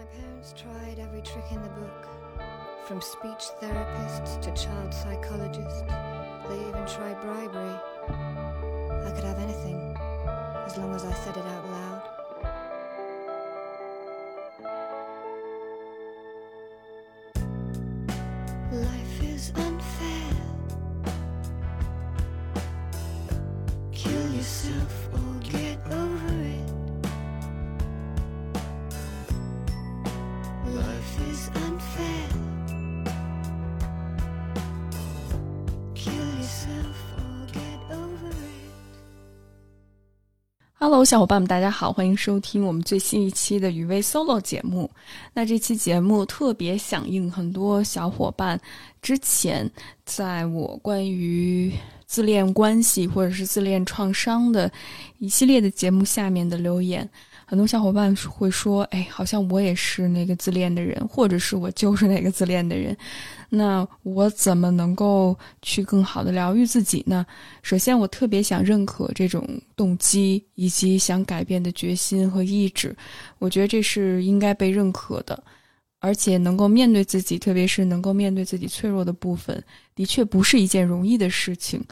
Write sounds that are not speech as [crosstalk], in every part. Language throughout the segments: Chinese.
My parents tried every trick in the book, from speech therapists to child psychologists. They even tried bribery. I could have anything, as long as I said it out loud. 小伙伴们，大家好，欢迎收听我们最新一期的雨薇 solo 节目。那这期节目特别响应很多小伙伴之前在我关于自恋关系或者是自恋创伤的一系列的节目下面的留言。很多小伙伴会说：“哎，好像我也是那个自恋的人，或者是我就是那个自恋的人。那我怎么能够去更好的疗愈自己呢？”首先，我特别想认可这种动机以及想改变的决心和意志，我觉得这是应该被认可的。而且，能够面对自己，特别是能够面对自己脆弱的部分，的确不是一件容易的事情，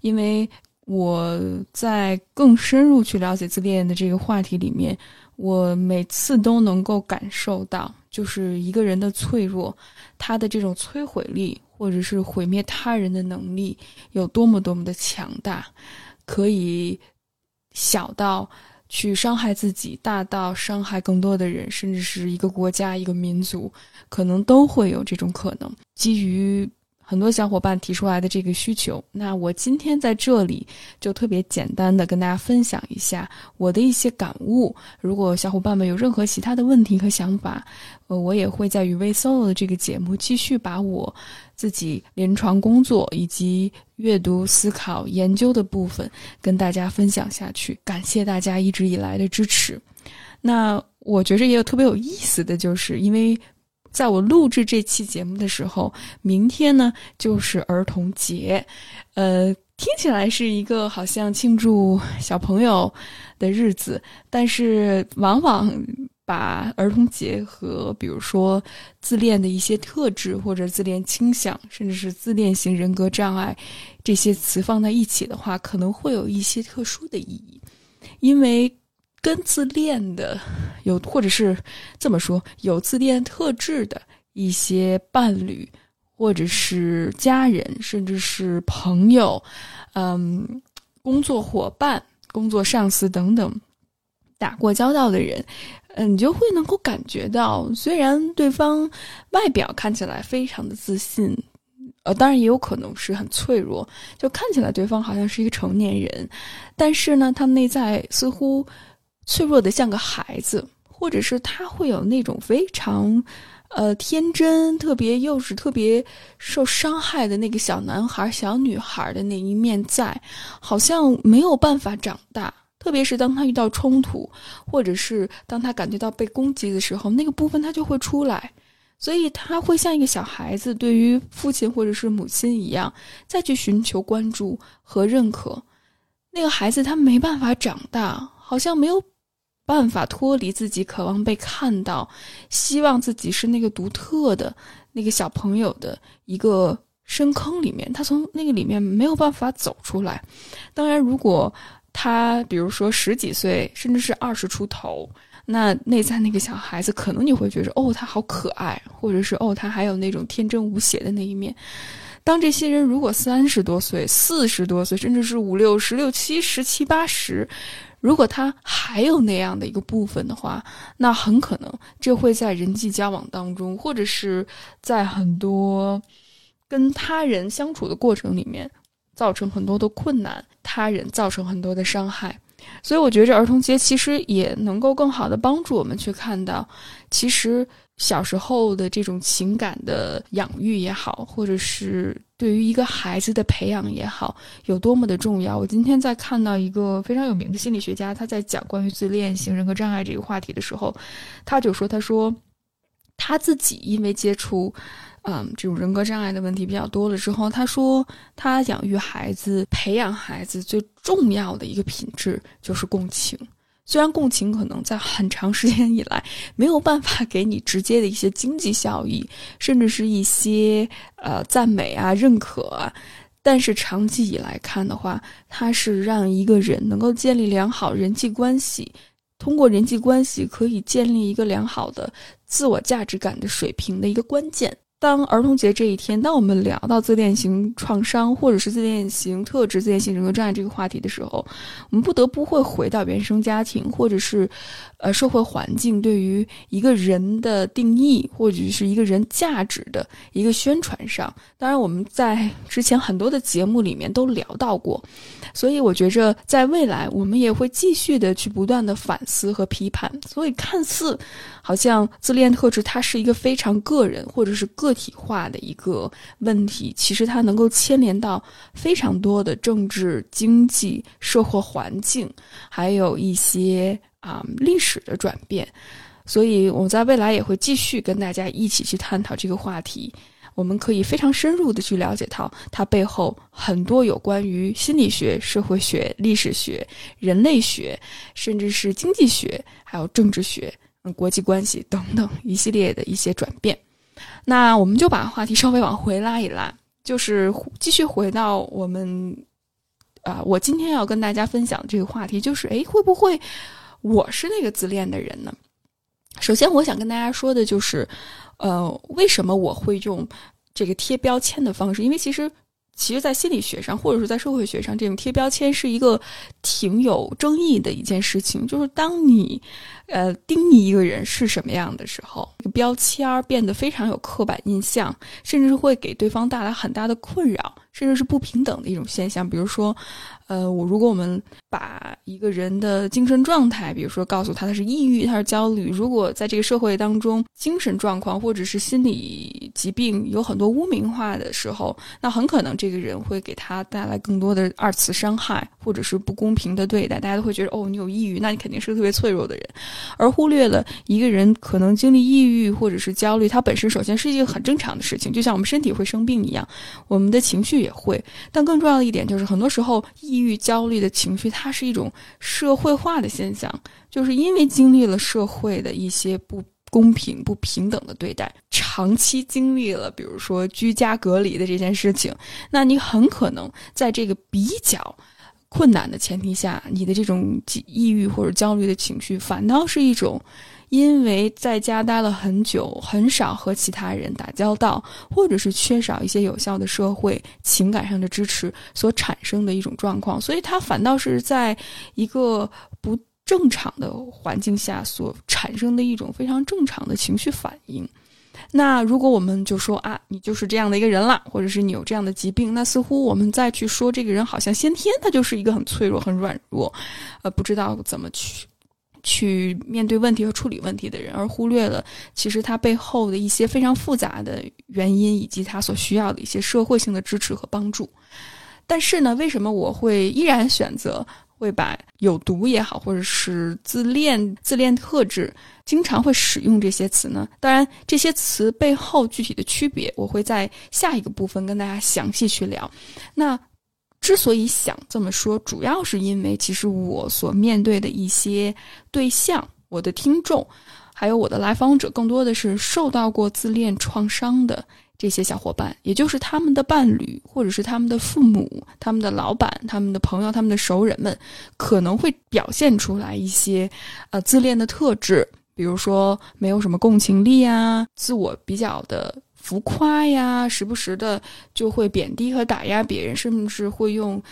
因为。我在更深入去了解自恋的这个话题里面，我每次都能够感受到，就是一个人的脆弱，他的这种摧毁力或者是毁灭他人的能力有多么多么的强大，可以小到去伤害自己，大到伤害更多的人，甚至是一个国家、一个民族，可能都会有这种可能。基于很多小伙伴提出来的这个需求，那我今天在这里就特别简单的跟大家分享一下我的一些感悟。如果小伙伴们有任何其他的问题和想法，呃，我也会在与微 solo 的这个节目继续把我自己临床工作以及阅读、思考、研究的部分跟大家分享下去。感谢大家一直以来的支持。那我觉着也有特别有意思的就是，因为。在我录制这期节目的时候，明天呢就是儿童节，呃，听起来是一个好像庆祝小朋友的日子，但是往往把儿童节和比如说自恋的一些特质或者自恋倾向，甚至是自恋型人格障碍这些词放在一起的话，可能会有一些特殊的意义，因为。跟自恋的有，或者是这么说，有自恋特质的一些伴侣，或者是家人，甚至是朋友，嗯，工作伙伴、工作上司等等，打过交道的人，嗯，你就会能够感觉到，虽然对方外表看起来非常的自信，呃，当然也有可能是很脆弱，就看起来对方好像是一个成年人，但是呢，他内在似乎。脆弱的像个孩子，或者是他会有那种非常，呃，天真、特别幼稚、特别受伤害的那个小男孩、小女孩的那一面在，好像没有办法长大。特别是当他遇到冲突，或者是当他感觉到被攻击的时候，那个部分他就会出来，所以他会像一个小孩子，对于父亲或者是母亲一样，再去寻求关注和认可。那个孩子他没办法长大，好像没有。办法脱离自己渴望被看到，希望自己是那个独特的那个小朋友的一个深坑里面，他从那个里面没有办法走出来。当然，如果他比如说十几岁，甚至是二十出头，那内在那个小孩子，可能你会觉得哦，他好可爱，或者是哦，他还有那种天真无邪的那一面。当这些人如果三十多岁、四十多岁，甚至是五六十、六七十、七八十。如果他还有那样的一个部分的话，那很可能这会在人际交往当中，或者是在很多跟他人相处的过程里面，造成很多的困难，他人造成很多的伤害。所以，我觉着儿童节其实也能够更好的帮助我们去看到，其实。小时候的这种情感的养育也好，或者是对于一个孩子的培养也好，有多么的重要。我今天在看到一个非常有名的心理学家，他在讲关于自恋型人格障碍这个话题的时候，他就说：“他说他自己因为接触，嗯，这种人格障碍的问题比较多了之后，他说他养育孩子、培养孩子最重要的一个品质就是共情。”虽然共情可能在很长时间以来没有办法给你直接的一些经济效益，甚至是一些呃赞美啊、认可啊，但是长期以来看的话，它是让一个人能够建立良好人际关系，通过人际关系可以建立一个良好的自我价值感的水平的一个关键。当儿童节这一天，当我们聊到自恋型创伤或者是自恋型特质、自恋型人格障碍这个话题的时候，我们不得不会回到原生家庭或者是，呃，社会环境对于一个人的定义，或者是一个人价值的一个宣传上。当然，我们在之前很多的节目里面都聊到过，所以我觉着在未来我们也会继续的去不断的反思和批判。所以，看似好像自恋特质它是一个非常个人或者是个。体化的一个问题，其实它能够牵连到非常多的政治、经济、社会环境，还有一些啊历史的转变。所以，我在未来也会继续跟大家一起去探讨这个话题。我们可以非常深入的去了解到它背后很多有关于心理学、社会学、历史学、人类学，甚至是经济学，还有政治学、国际关系等等一系列的一些转变。那我们就把话题稍微往回拉一拉，就是继续回到我们，啊，我今天要跟大家分享这个话题，就是，诶，会不会我是那个自恋的人呢？首先，我想跟大家说的就是，呃，为什么我会用这个贴标签的方式？因为其实。其实，在心理学上，或者是在社会学上，这种贴标签是一个挺有争议的一件事情。就是当你，呃，定义一个人是什么样的时候，标签变得非常有刻板印象，甚至会给对方带来很大的困扰，甚至是不平等的一种现象。比如说。呃，我如果我们把一个人的精神状态，比如说告诉他他是抑郁，他是焦虑，如果在这个社会当中精神状况或者是心理疾病有很多污名化的时候，那很可能这个人会给他带来更多的二次伤害或者是不公平的对待。大家都会觉得，哦，你有抑郁，那你肯定是个特别脆弱的人，而忽略了一个人可能经历抑郁或者是焦虑，它本身首先是一个很正常的事情，就像我们身体会生病一样，我们的情绪也会。但更重要的一点就是，很多时候抑抑郁、焦虑的情绪，它是一种社会化的现象，就是因为经历了社会的一些不公平、不平等的对待，长期经历了，比如说居家隔离的这件事情，那你很可能在这个比较困难的前提下，你的这种抑郁或者焦虑的情绪，反倒是一种。因为在家待了很久，很少和其他人打交道，或者是缺少一些有效的社会情感上的支持所产生的一种状况，所以它反倒是在一个不正常的环境下所产生的一种非常正常的情绪反应。那如果我们就说啊，你就是这样的一个人了，或者是你有这样的疾病，那似乎我们再去说这个人好像先天他就是一个很脆弱、很软弱，呃，不知道怎么去。去面对问题和处理问题的人，而忽略了其实他背后的一些非常复杂的原因，以及他所需要的一些社会性的支持和帮助。但是呢，为什么我会依然选择会把有毒也好，或者是自恋、自恋特质，经常会使用这些词呢？当然，这些词背后具体的区别，我会在下一个部分跟大家详细去聊。那。之所以想这么说，主要是因为其实我所面对的一些对象，我的听众，还有我的来访者，更多的是受到过自恋创伤的这些小伙伴，也就是他们的伴侣，或者是他们的父母、他们的老板、他们的朋友、他们的熟人们，可能会表现出来一些呃自恋的特质，比如说没有什么共情力啊，自我比较的。浮夸呀，时不时的就会贬低和打压别人，甚至会用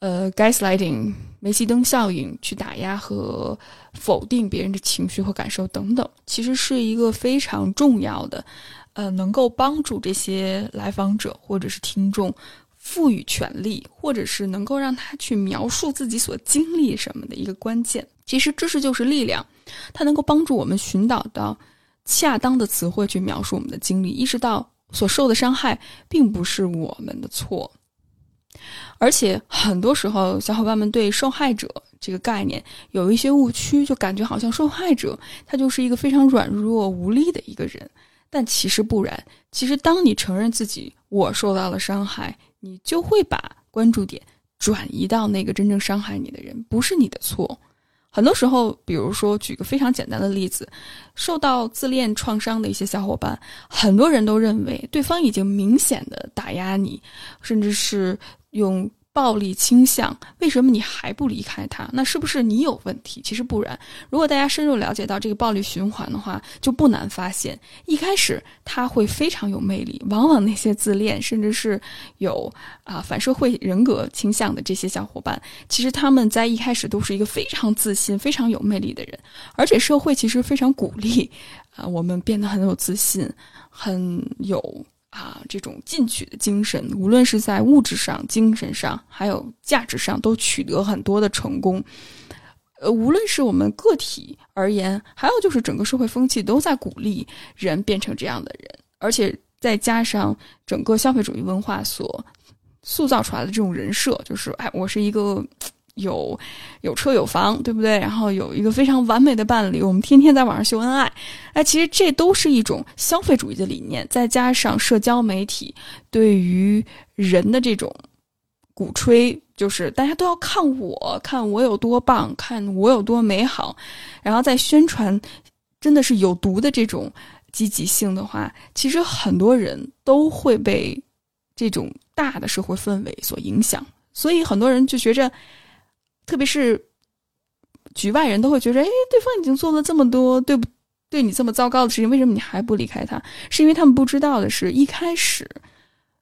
呃 gaslighting 煤气灯效应去打压和否定别人的情绪和感受等等。其实是一个非常重要的，呃，能够帮助这些来访者或者是听众赋予权利，或者是能够让他去描述自己所经历什么的一个关键。其实知识就是力量，它能够帮助我们寻找到。恰当的词汇去描述我们的经历，意识到所受的伤害并不是我们的错，而且很多时候，小伙伴们对受害者这个概念有一些误区，就感觉好像受害者他就是一个非常软弱无力的一个人，但其实不然。其实，当你承认自己我受到了伤害，你就会把关注点转移到那个真正伤害你的人，不是你的错。很多时候，比如说举个非常简单的例子，受到自恋创伤的一些小伙伴，很多人都认为对方已经明显的打压你，甚至是用。暴力倾向，为什么你还不离开他？那是不是你有问题？其实不然。如果大家深入了解到这个暴力循环的话，就不难发现，一开始他会非常有魅力。往往那些自恋，甚至是有啊反社会人格倾向的这些小伙伴，其实他们在一开始都是一个非常自信、非常有魅力的人，而且社会其实非常鼓励啊我们变得很有自信，很有。啊，这种进取的精神，无论是在物质上、精神上，还有价值上，都取得很多的成功。呃，无论是我们个体而言，还有就是整个社会风气都在鼓励人变成这样的人，而且再加上整个消费主义文化所塑造出来的这种人设，就是哎，我是一个。有有车有房，对不对？然后有一个非常完美的伴侣，我们天天在网上秀恩爱。哎，其实这都是一种消费主义的理念，再加上社交媒体对于人的这种鼓吹，就是大家都要看我，看我有多棒，看我有多美好，然后再宣传真的是有毒的这种积极性的话，其实很多人都会被这种大的社会氛围所影响，所以很多人就觉着。特别是局外人都会觉得，哎，对方已经做了这么多对不对你这么糟糕的事情，为什么你还不离开他？是因为他们不知道的是，一开始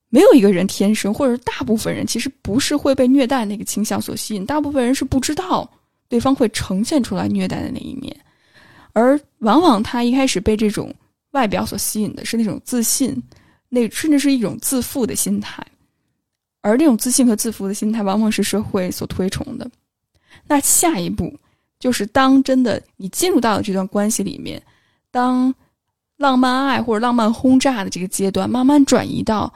没有一个人天生，或者大部分人其实不是会被虐待那个倾向所吸引，大部分人是不知道对方会呈现出来虐待的那一面，而往往他一开始被这种外表所吸引的是那种自信，那甚至是一种自负的心态，而这种自信和自负的心态，往往是社会所推崇的。那下一步就是，当真的你进入到了这段关系里面，当浪漫爱或者浪漫轰炸的这个阶段慢慢转移到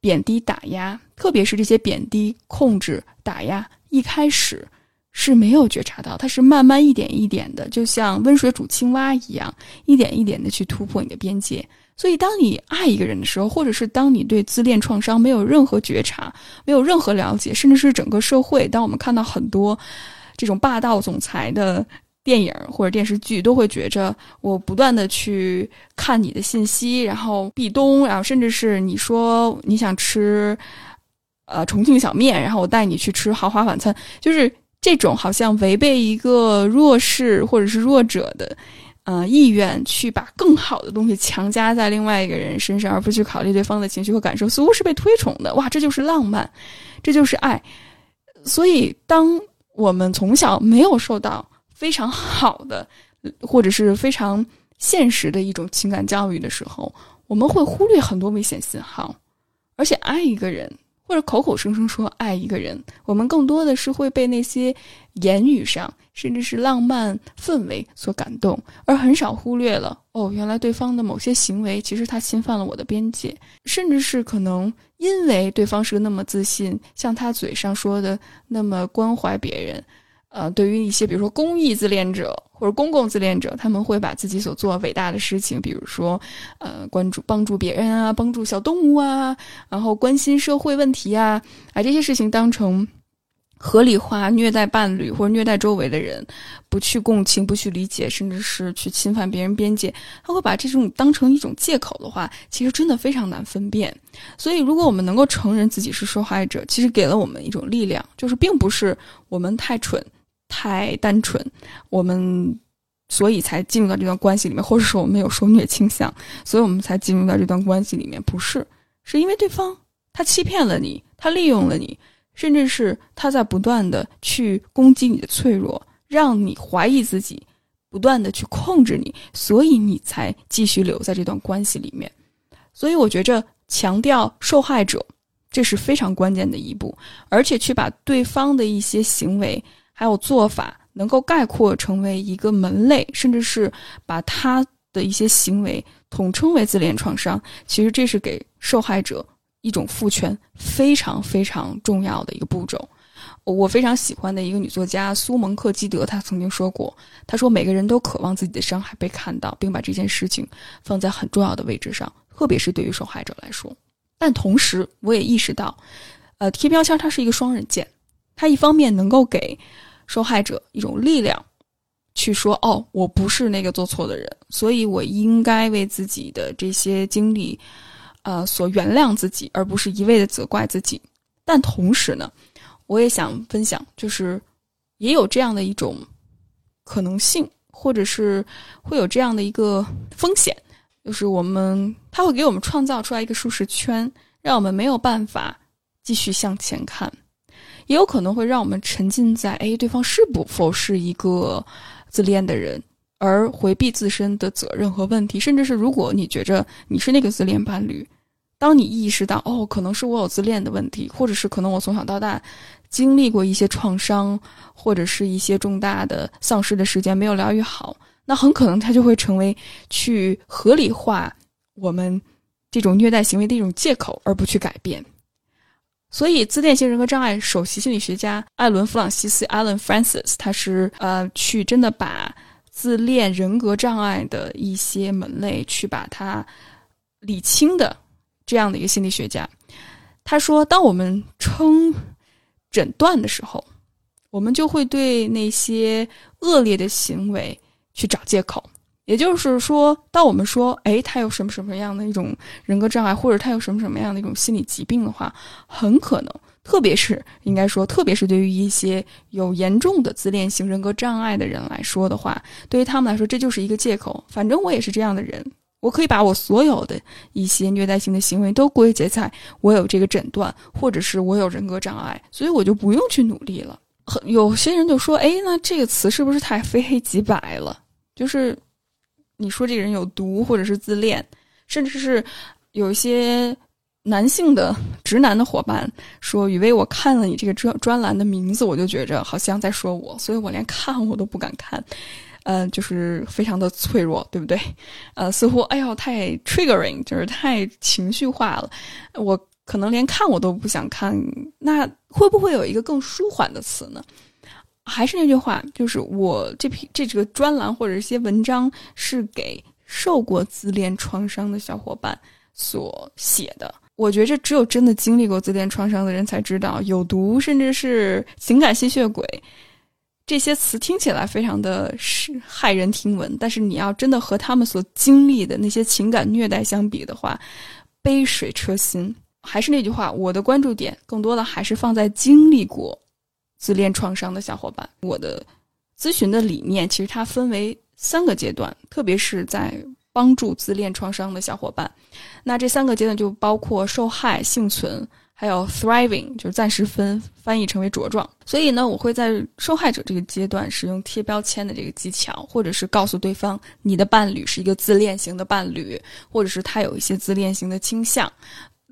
贬低打压，特别是这些贬低、控制、打压，一开始是没有觉察到，它是慢慢一点一点的，就像温水煮青蛙一样，一点一点的去突破你的边界。所以，当你爱一个人的时候，或者是当你对自恋创伤没有任何觉察、没有任何了解，甚至是整个社会，当我们看到很多。这种霸道总裁的电影或者电视剧，都会觉着我不断的去看你的信息，然后壁咚，然后甚至是你说你想吃，呃，重庆小面，然后我带你去吃豪华晚餐，就是这种好像违背一个弱势或者是弱者的，呃，意愿去把更好的东西强加在另外一个人身上，而不去考虑对方的情绪和感受，似乎是被推崇的。哇，这就是浪漫，这就是爱。所以当。我们从小没有受到非常好的，或者是非常现实的一种情感教育的时候，我们会忽略很多危险信号。而且爱一个人，或者口口声声说爱一个人，我们更多的是会被那些言语上，甚至是浪漫氛围所感动，而很少忽略了哦，原来对方的某些行为其实他侵犯了我的边界，甚至是可能。因为对方是个那么自信，像他嘴上说的那么关怀别人，呃，对于一些比如说公益自恋者或者公共自恋者，他们会把自己所做伟大的事情，比如说，呃，关注帮助别人啊，帮助小动物啊，然后关心社会问题啊，把这些事情当成。合理化虐待伴侣或者虐待周围的人，不去共情、不去理解，甚至是去侵犯别人边界，他会把这种当成一种借口的话，其实真的非常难分辨。所以，如果我们能够承认自己是受害者，其实给了我们一种力量，就是并不是我们太蠢、太单纯，我们所以才进入到这段关系里面，或者说我们有受虐倾向，所以我们才进入到这段关系里面，不是，是因为对方他欺骗了你，他利用了你。甚至是他在不断的去攻击你的脆弱，让你怀疑自己，不断的去控制你，所以你才继续留在这段关系里面。所以我觉着强调受害者，这是非常关键的一步，而且去把对方的一些行为还有做法能够概括成为一个门类，甚至是把他的一些行为统称为自恋创伤。其实这是给受害者。一种父权非常非常重要的一个步骤，我非常喜欢的一个女作家苏蒙克基德，她曾经说过，她说每个人都渴望自己的伤害被看到，并把这件事情放在很重要的位置上，特别是对于受害者来说。但同时，我也意识到，呃，贴标签它是一个双刃剑，它一方面能够给受害者一种力量，去说哦，我不是那个做错的人，所以我应该为自己的这些经历，呃，所原谅自己，而不是一味的责怪自己。但同时呢，我也想分享，就是也有这样的一种可能性，或者是会有这样的一个风险，就是我们他会给我们创造出来一个舒适圈，让我们没有办法继续向前看，也有可能会让我们沉浸在哎，对方是否是一个。自恋的人，而回避自身的责任和问题，甚至是如果你觉着你是那个自恋伴侣，当你意识到哦，可能是我有自恋的问题，或者是可能我从小到大经历过一些创伤，或者是一些重大的丧失的时间没有疗愈好，那很可能它就会成为去合理化我们这种虐待行为的一种借口，而不去改变。所以，自恋型人格障碍首席心理学家艾伦·弗朗西斯 （Alan Francis） 他是呃，去真的把自恋人格障碍的一些门类去把它理清的这样的一个心理学家。他说，当我们称诊断的时候，我们就会对那些恶劣的行为去找借口。也就是说，当我们说“哎，他有什么什么样的一种人格障碍，或者他有什么什么样的一种心理疾病”的话，很可能，特别是应该说，特别是对于一些有严重的自恋型人格障碍的人来说的话，对于他们来说，这就是一个借口。反正我也是这样的人，我可以把我所有的一些虐待性的行为都归结在我有这个诊断，或者是我有人格障碍，所以我就不用去努力了。很有些人就说：“哎，那这个词是不是太 [laughs] 非黑即白了？”就是。你说这个人有毒，或者是自恋，甚至是有一些男性的直男的伙伴说：“雨薇，我看了你这个专专栏的名字，我就觉着好像在说我，所以我连看我都不敢看。”呃，就是非常的脆弱，对不对？呃，似乎哎呦太 triggering，就是太情绪化了，我可能连看我都不想看。那会不会有一个更舒缓的词呢？还是那句话，就是我这篇这几个专栏或者一些文章是给受过自恋创伤的小伙伴所写的。我觉着只有真的经历过自恋创伤的人才知道，有毒甚至是情感吸血鬼这些词听起来非常的是骇人听闻，但是你要真的和他们所经历的那些情感虐待相比的话，杯水车薪。还是那句话，我的关注点更多的还是放在经历过。自恋创伤的小伙伴，我的咨询的理念其实它分为三个阶段，特别是在帮助自恋创伤的小伙伴。那这三个阶段就包括受害、幸存，还有 thriving，就是暂时分翻译成为茁壮。所以呢，我会在受害者这个阶段使用贴标签的这个技巧，或者是告诉对方你的伴侣是一个自恋型的伴侣，或者是他有一些自恋型的倾向。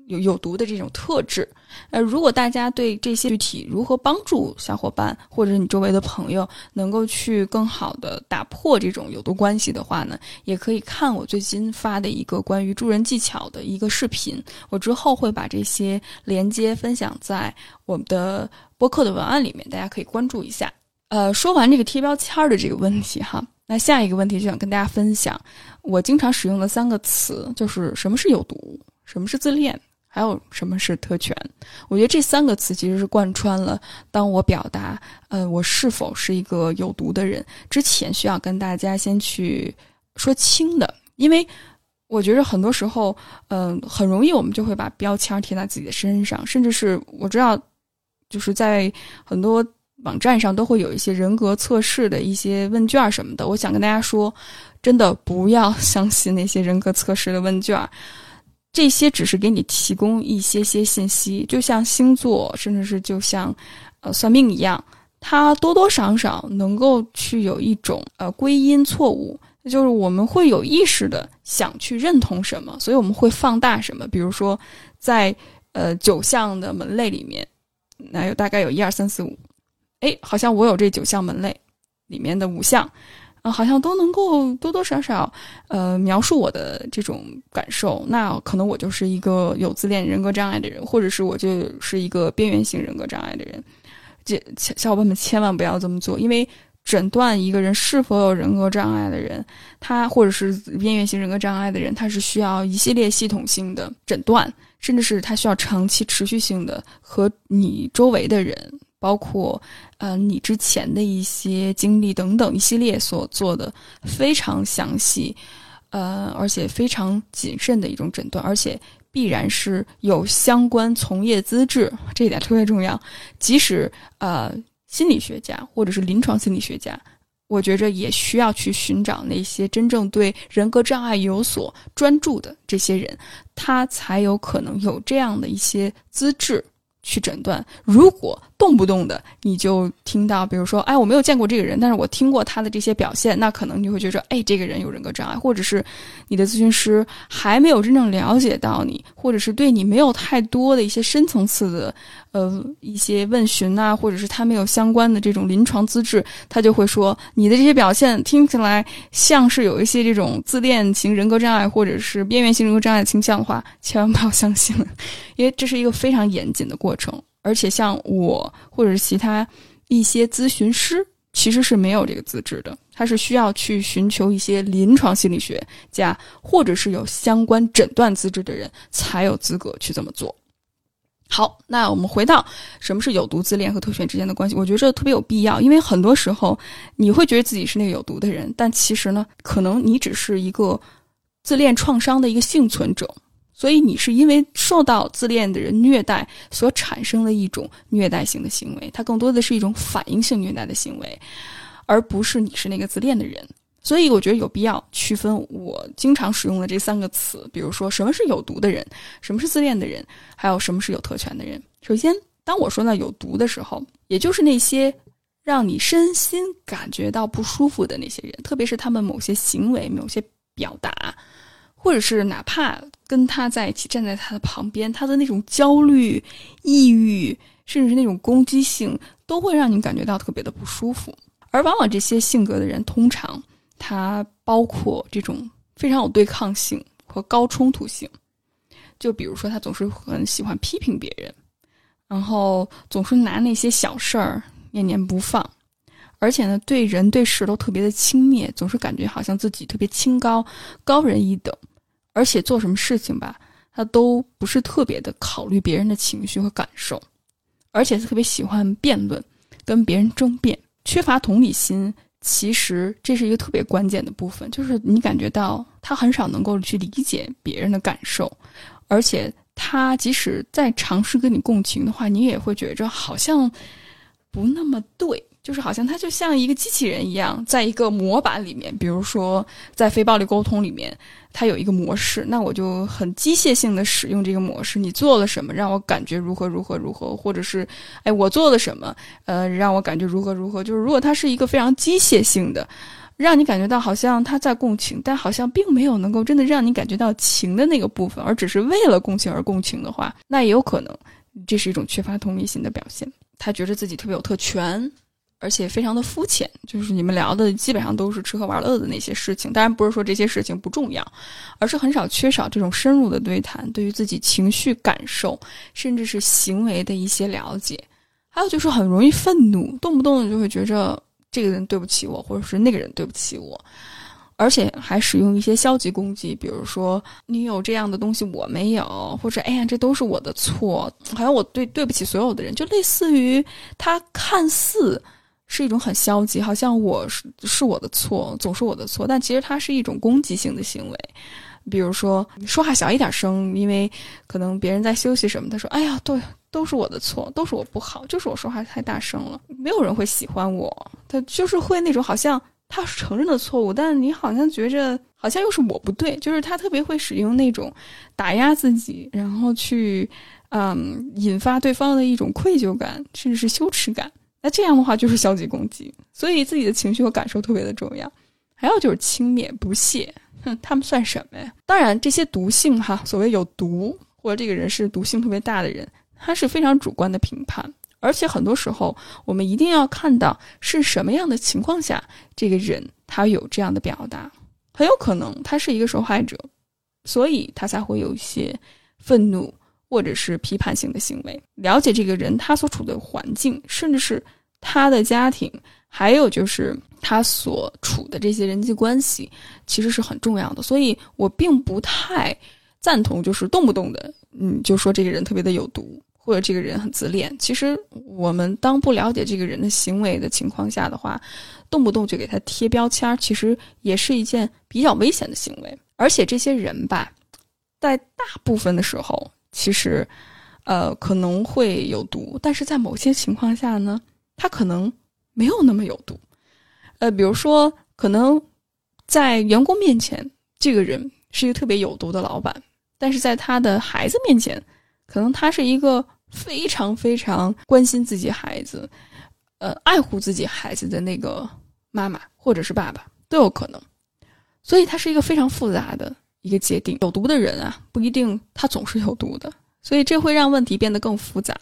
有有毒的这种特质，呃，如果大家对这些具体如何帮助小伙伴或者你周围的朋友能够去更好的打破这种有毒关系的话呢，也可以看我最近发的一个关于助人技巧的一个视频，我之后会把这些连接分享在我们的播客的文案里面，大家可以关注一下。呃，说完这个贴标签的这个问题哈，那下一个问题就想跟大家分享我经常使用的三个词，就是什么是有毒，什么是自恋。还有什么是特权？我觉得这三个词其实是贯穿了。当我表达，呃，我是否是一个有毒的人之前，需要跟大家先去说清的。因为我觉得很多时候，嗯，很容易我们就会把标签贴在自己的身上，甚至是我知道，就是在很多网站上都会有一些人格测试的一些问卷什么的。我想跟大家说，真的不要相信那些人格测试的问卷。这些只是给你提供一些些信息，就像星座，甚至是就像，呃，算命一样，它多多少少能够去有一种呃归因错误，就是我们会有意识的想去认同什么，所以我们会放大什么。比如说，在呃九项的门类里面，那有大概有一二三四五，哎，好像我有这九项门类里面的五项。啊，好像都能够多多少少，呃，描述我的这种感受。那可能我就是一个有自恋人格障碍的人，或者是我就是一个边缘型人格障碍的人。这小伙伴们千万不要这么做，因为诊断一个人是否有人格障碍的人，他或者是边缘型人格障碍的人，他是需要一系列系统性的诊断，甚至是他需要长期持续性的和你周围的人包括呃你之前的一些经历等等一系列所做的非常详细，呃而且非常谨慎的一种诊断，而且必然是有相关从业资质，这一点特别重要。即使呃心理学家或者是临床心理学家。我觉着也需要去寻找那些真正对人格障碍有所专注的这些人，他才有可能有这样的一些资质。去诊断，如果动不动的你就听到，比如说，哎，我没有见过这个人，但是我听过他的这些表现，那可能你会觉着，哎，这个人有人格障碍，或者是你的咨询师还没有真正了解到你，或者是对你没有太多的一些深层次的，呃，一些问询啊，或者是他没有相关的这种临床资质，他就会说你的这些表现听起来像是有一些这种自恋型人格障碍，或者是边缘型人格障碍倾向的话，千万不要相信，因为这是一个非常严谨的过。程，而且像我或者是其他一些咨询师，其实是没有这个资质的，他是需要去寻求一些临床心理学家，或者是有相关诊断资质的人，才有资格去这么做。好，那我们回到什么是有毒自恋和特权之间的关系，我觉得这特别有必要，因为很多时候你会觉得自己是那个有毒的人，但其实呢，可能你只是一个自恋创伤的一个幸存者。所以你是因为受到自恋的人虐待所产生的一种虐待性的行为，它更多的是一种反应性虐待的行为，而不是你是那个自恋的人。所以我觉得有必要区分我经常使用的这三个词，比如说什么是有毒的人，什么是自恋的人，还有什么是有特权的人。首先，当我说到有毒的时候，也就是那些让你身心感觉到不舒服的那些人，特别是他们某些行为、某些表达。或者是哪怕跟他在一起，站在他的旁边，他的那种焦虑、抑郁，甚至是那种攻击性，都会让你感觉到特别的不舒服。而往往这些性格的人，通常他包括这种非常有对抗性和高冲突性。就比如说，他总是很喜欢批评别人，然后总是拿那些小事儿念念不放。而且呢，对人对事都特别的轻蔑，总是感觉好像自己特别清高、高人一等。而且做什么事情吧，他都不是特别的考虑别人的情绪和感受，而且特别喜欢辩论，跟别人争辩，缺乏同理心。其实这是一个特别关键的部分，就是你感觉到他很少能够去理解别人的感受，而且他即使在尝试跟你共情的话，你也会觉着好像不那么对。就是好像他就像一个机器人一样，在一个模板里面，比如说在非暴力沟通里面，它有一个模式，那我就很机械性的使用这个模式。你做了什么，让我感觉如何如何如何，或者是，哎，我做了什么，呃，让我感觉如何如何。就是如果它是一个非常机械性的，让你感觉到好像他在共情，但好像并没有能够真的让你感觉到情的那个部分，而只是为了共情而共情的话，那也有可能这是一种缺乏同理心的表现。他觉得自己特别有特权。而且非常的肤浅，就是你们聊的基本上都是吃喝玩乐的那些事情。当然不是说这些事情不重要，而是很少缺少这种深入的对谈，对于自己情绪感受，甚至是行为的一些了解。还有就是很容易愤怒，动不动就会觉着这个人对不起我，或者是那个人对不起我，而且还使用一些消极攻击，比如说你有这样的东西我没有，或者哎呀这都是我的错，好像我对对不起所有的人，就类似于他看似。是一种很消极，好像我是是我的错，总是我的错。但其实它是一种攻击性的行为，比如说说话小一点声，因为可能别人在休息什么，他说：“哎呀，对，都是我的错，都是我不好，就是我说话太大声了，没有人会喜欢我。”他就是会那种好像他承认的错误，但你好像觉着好像又是我不对，就是他特别会使用那种打压自己，然后去嗯引发对方的一种愧疚感，甚至是羞耻感。那这样的话就是消极攻击，所以自己的情绪和感受特别的重要。还有就是轻蔑、不屑，哼，他们算什么呀？当然，这些毒性哈，所谓有毒或者这个人是毒性特别大的人，他是非常主观的评判。而且很多时候，我们一定要看到是什么样的情况下，这个人他有这样的表达，很有可能他是一个受害者，所以他才会有一些愤怒。或者是批判性的行为，了解这个人他所处的环境，甚至是他的家庭，还有就是他所处的这些人际关系，其实是很重要的。所以我并不太赞同，就是动不动的，嗯，就说这个人特别的有毒，或者这个人很自恋。其实我们当不了解这个人的行为的情况下的话，动不动就给他贴标签，其实也是一件比较危险的行为。而且这些人吧，在大部分的时候，其实，呃，可能会有毒，但是在某些情况下呢，他可能没有那么有毒。呃，比如说，可能在员工面前，这个人是一个特别有毒的老板，但是在他的孩子面前，可能他是一个非常非常关心自己孩子，呃，爱护自己孩子的那个妈妈或者是爸爸都有可能。所以它是一个非常复杂的一个界定。有毒的人啊，不一定他总是有毒的，所以这会让问题变得更复杂，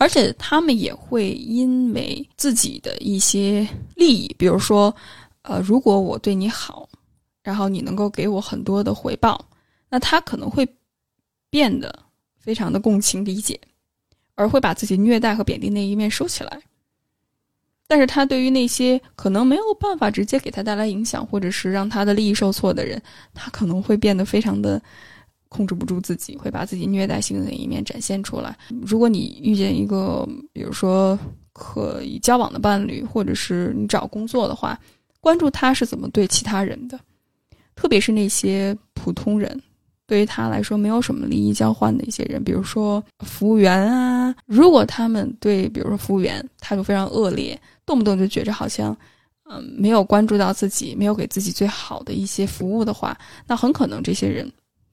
而且他们也会因为自己的一些利益，比如说，呃，如果我对你好，然后你能够给我很多的回报，那他可能会变得非常的共情理解，而会把自己虐待和贬低那一面收起来。但是他对于那些可能没有办法直接给他带来影响，或者是让他的利益受挫的人，他可能会变得非常的控制不住自己，会把自己虐待性的一面展现出来。如果你遇见一个，比如说可以交往的伴侣，或者是你找工作的话，关注他是怎么对其他人的，特别是那些普通人。对于他来说，没有什么利益交换的一些人，比如说服务员啊，如果他们对，比如说服务员态度非常恶劣，动不动就觉着好像，嗯，没有关注到自己，没有给自己最好的一些服务的话，那很可能这些人，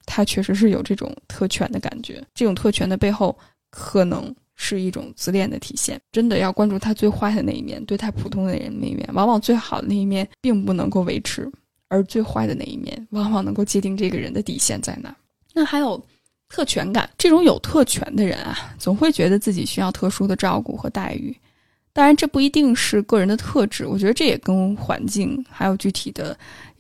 他确实是有这种特权的感觉。这种特权的背后，可能是一种自恋的体现。真的要关注他最坏的那一面，对待普通的人那一面，往往最好的那一面并不能够维持。而最坏的那一面，往往能够界定这个人的底线在哪。那还有特权感，这种有特权的人啊，总会觉得自己需要特殊的照顾和待遇。当然，这不一定是个人的特质，我觉得这也跟环境还有具体的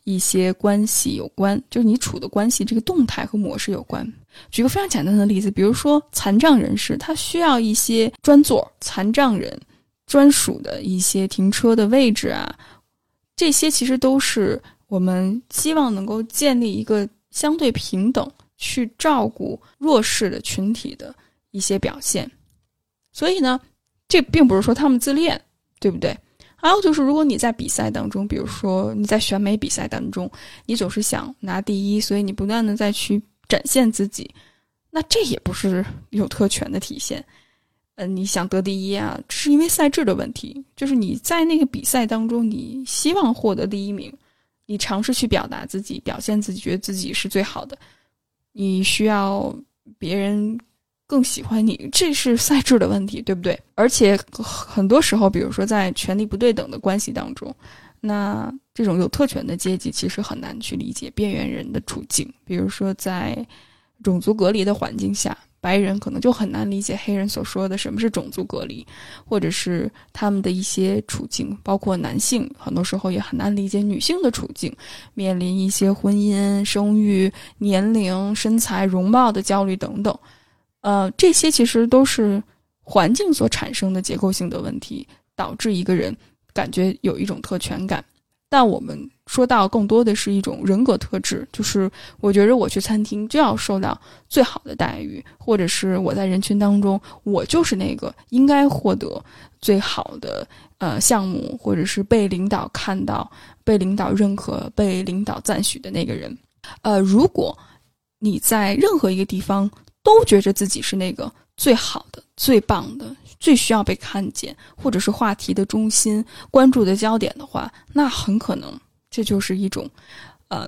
一些关系有关，就是你处的关系这个动态和模式有关。举个非常简单的例子，比如说残障人士，他需要一些专座，残障人专属的一些停车的位置啊，这些其实都是。我们希望能够建立一个相对平等、去照顾弱势的群体的一些表现，所以呢，这并不是说他们自恋，对不对？还有就是，如果你在比赛当中，比如说你在选美比赛当中，你总是想拿第一，所以你不断的再去展现自己，那这也不是有特权的体现。嗯，你想得第一啊，是因为赛制的问题，就是你在那个比赛当中，你希望获得第一名。你尝试去表达自己，表现自己，觉得自己是最好的。你需要别人更喜欢你，这是赛制的问题，对不对？而且很多时候，比如说在权力不对等的关系当中，那这种有特权的阶级其实很难去理解边缘人的处境。比如说在种族隔离的环境下。白人可能就很难理解黑人所说的什么是种族隔离，或者是他们的一些处境，包括男性很多时候也很难理解女性的处境，面临一些婚姻、生育、年龄、身材、容貌的焦虑等等。呃，这些其实都是环境所产生的结构性的问题，导致一个人感觉有一种特权感。但我们说到更多的是一种人格特质，就是我觉着我去餐厅就要受到最好的待遇，或者是我在人群当中，我就是那个应该获得最好的呃项目，或者是被领导看到、被领导认可、被领导赞许的那个人。呃，如果你在任何一个地方都觉着自己是那个最好的、最棒的。最需要被看见，或者是话题的中心、关注的焦点的话，那很可能这就是一种，呃，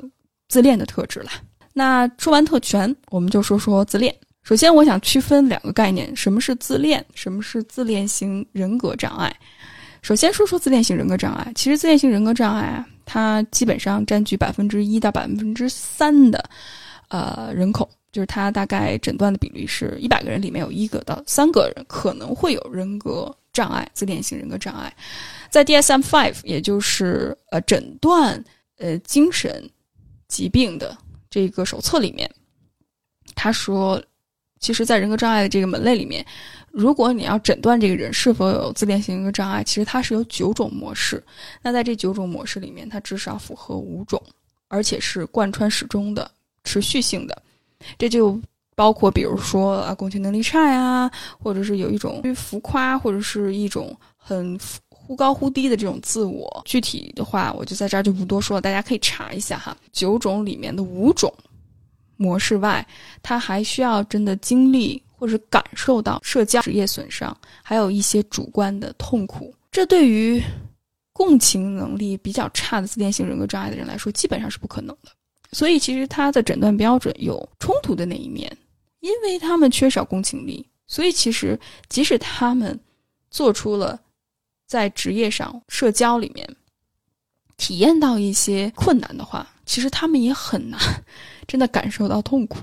自恋的特质了。那说完特权，我们就说说自恋。首先，我想区分两个概念：什么是自恋，什么是自恋型人格障碍。首先说说自恋型人格障碍。其实，自恋型人格障碍啊，它基本上占据百分之一到百分之三的，呃，人口。就是他大概诊断的比例是一百个人里面有一个到三个人可能会有人格障碍，自恋型人格障碍。在 DSM five，也就是呃诊断呃精神疾病的这个手册里面，他说，其实，在人格障碍的这个门类里面，如果你要诊断这个人是否有自恋型人格障碍，其实它是有九种模式。那在这九种模式里面，它至少符合五种，而且是贯穿始终的、持续性的。这就包括比如说啊，共情能力差呀，或者是有一种浮夸，或者是一种很忽高忽低的这种自我。具体的话，我就在这儿就不多说了，大家可以查一下哈。九种里面的五种模式外，他还需要真的经历或者感受到社交职业损伤，还有一些主观的痛苦。这对于共情能力比较差的自恋型人格障碍的人来说，基本上是不可能的。所以，其实他的诊断标准有冲突的那一面，因为他们缺少共情力。所以，其实即使他们做出了在职业上、社交里面体验到一些困难的话，其实他们也很难真的感受到痛苦。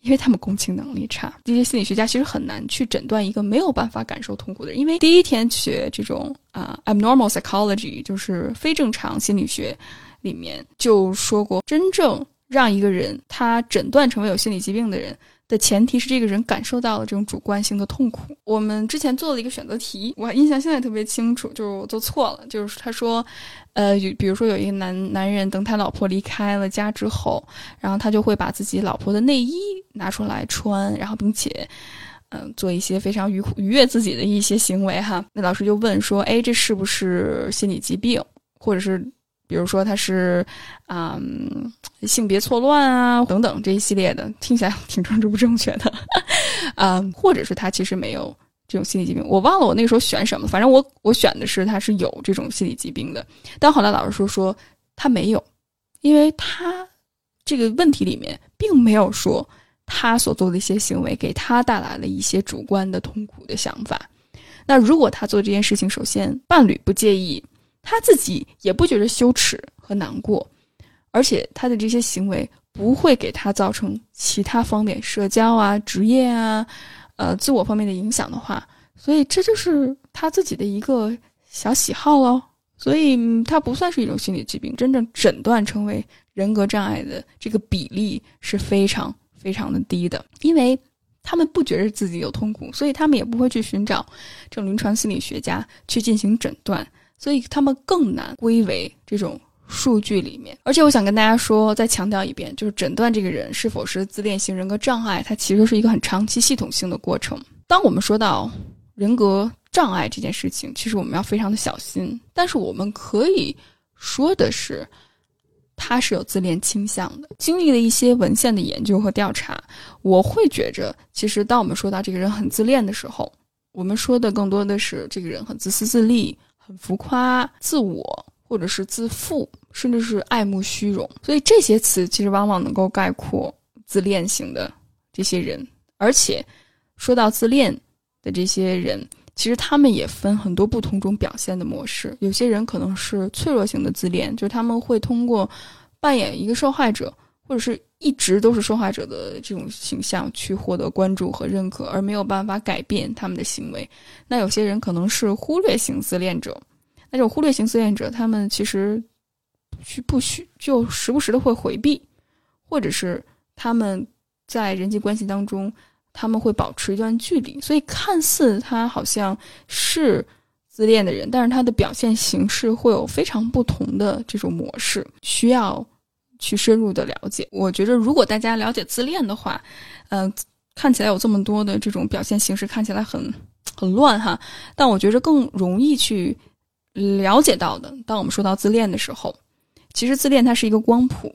因为他们共情能力差，这些心理学家其实很难去诊断一个没有办法感受痛苦的人。因为第一天学这种啊，abnormal psychology，就是非正常心理学，里面就说过，真正让一个人他诊断成为有心理疾病的人。的前提是这个人感受到了这种主观性的痛苦。我们之前做了一个选择题，我印象现在特别清楚，就是我做错了，就是他说，呃，比如说有一个男男人等他老婆离开了家之后，然后他就会把自己老婆的内衣拿出来穿，然后并且，嗯，做一些非常愉愉悦自己的一些行为哈。那老师就问说，哎，这是不是心理疾病，或者是？比如说他是，嗯，性别错乱啊，等等这一系列的，听起来挺政治不正确的，啊，[laughs] 或者是他其实没有这种心理疾病，我忘了我那个时候选什么，反正我我选的是他是有这种心理疾病的，但后来老师说说他没有，因为他这个问题里面并没有说他所做的一些行为给他带来了一些主观的痛苦的想法，那如果他做这件事情，首先伴侣不介意。他自己也不觉得羞耻和难过，而且他的这些行为不会给他造成其他方面社交啊、职业啊、呃自我方面的影响的话，所以这就是他自己的一个小喜好喽。所以他不算是一种心理疾病，真正诊断成为人格障碍的这个比例是非常非常的低的，因为他们不觉得自己有痛苦，所以他们也不会去寻找这种临床心理学家去进行诊断。所以他们更难归为这种数据里面，而且我想跟大家说，再强调一遍，就是诊断这个人是否是自恋型人格障碍，它其实是一个很长期系统性的过程。当我们说到人格障碍这件事情，其实我们要非常的小心。但是我们可以说的是，他是有自恋倾向的。经历了一些文献的研究和调查，我会觉着，其实当我们说到这个人很自恋的时候，我们说的更多的是这个人很自私自利。很浮夸、自我，或者是自负，甚至是爱慕虚荣，所以这些词其实往往能够概括自恋型的这些人。而且，说到自恋的这些人，其实他们也分很多不同种表现的模式。有些人可能是脆弱型的自恋，就是他们会通过扮演一个受害者，或者是一直都是受害者的这种形象去获得关注和认可，而没有办法改变他们的行为。那有些人可能是忽略型自恋者。那种忽略型自恋者，他们其实需不需就时不时的会回避，或者是他们在人际关系当中，他们会保持一段距离。所以看似他好像是自恋的人，但是他的表现形式会有非常不同的这种模式，需要去深入的了解。我觉得，如果大家了解自恋的话，嗯，看起来有这么多的这种表现形式，看起来很很乱哈，但我觉得更容易去。了解到的，当我们说到自恋的时候，其实自恋它是一个光谱，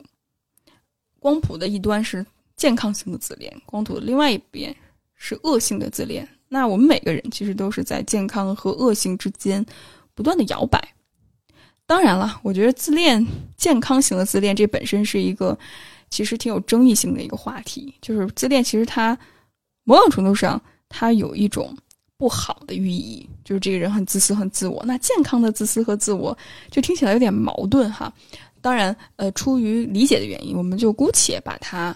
光谱的一端是健康型的自恋，光谱的另外一边是恶性的自恋。那我们每个人其实都是在健康和恶性之间不断的摇摆。当然了，我觉得自恋健康型的自恋这本身是一个其实挺有争议性的一个话题，就是自恋其实它某种程度上它有一种。不好的寓意就是这个人很自私、很自我。那健康的自私和自我就听起来有点矛盾哈。当然，呃，出于理解的原因，我们就姑且把它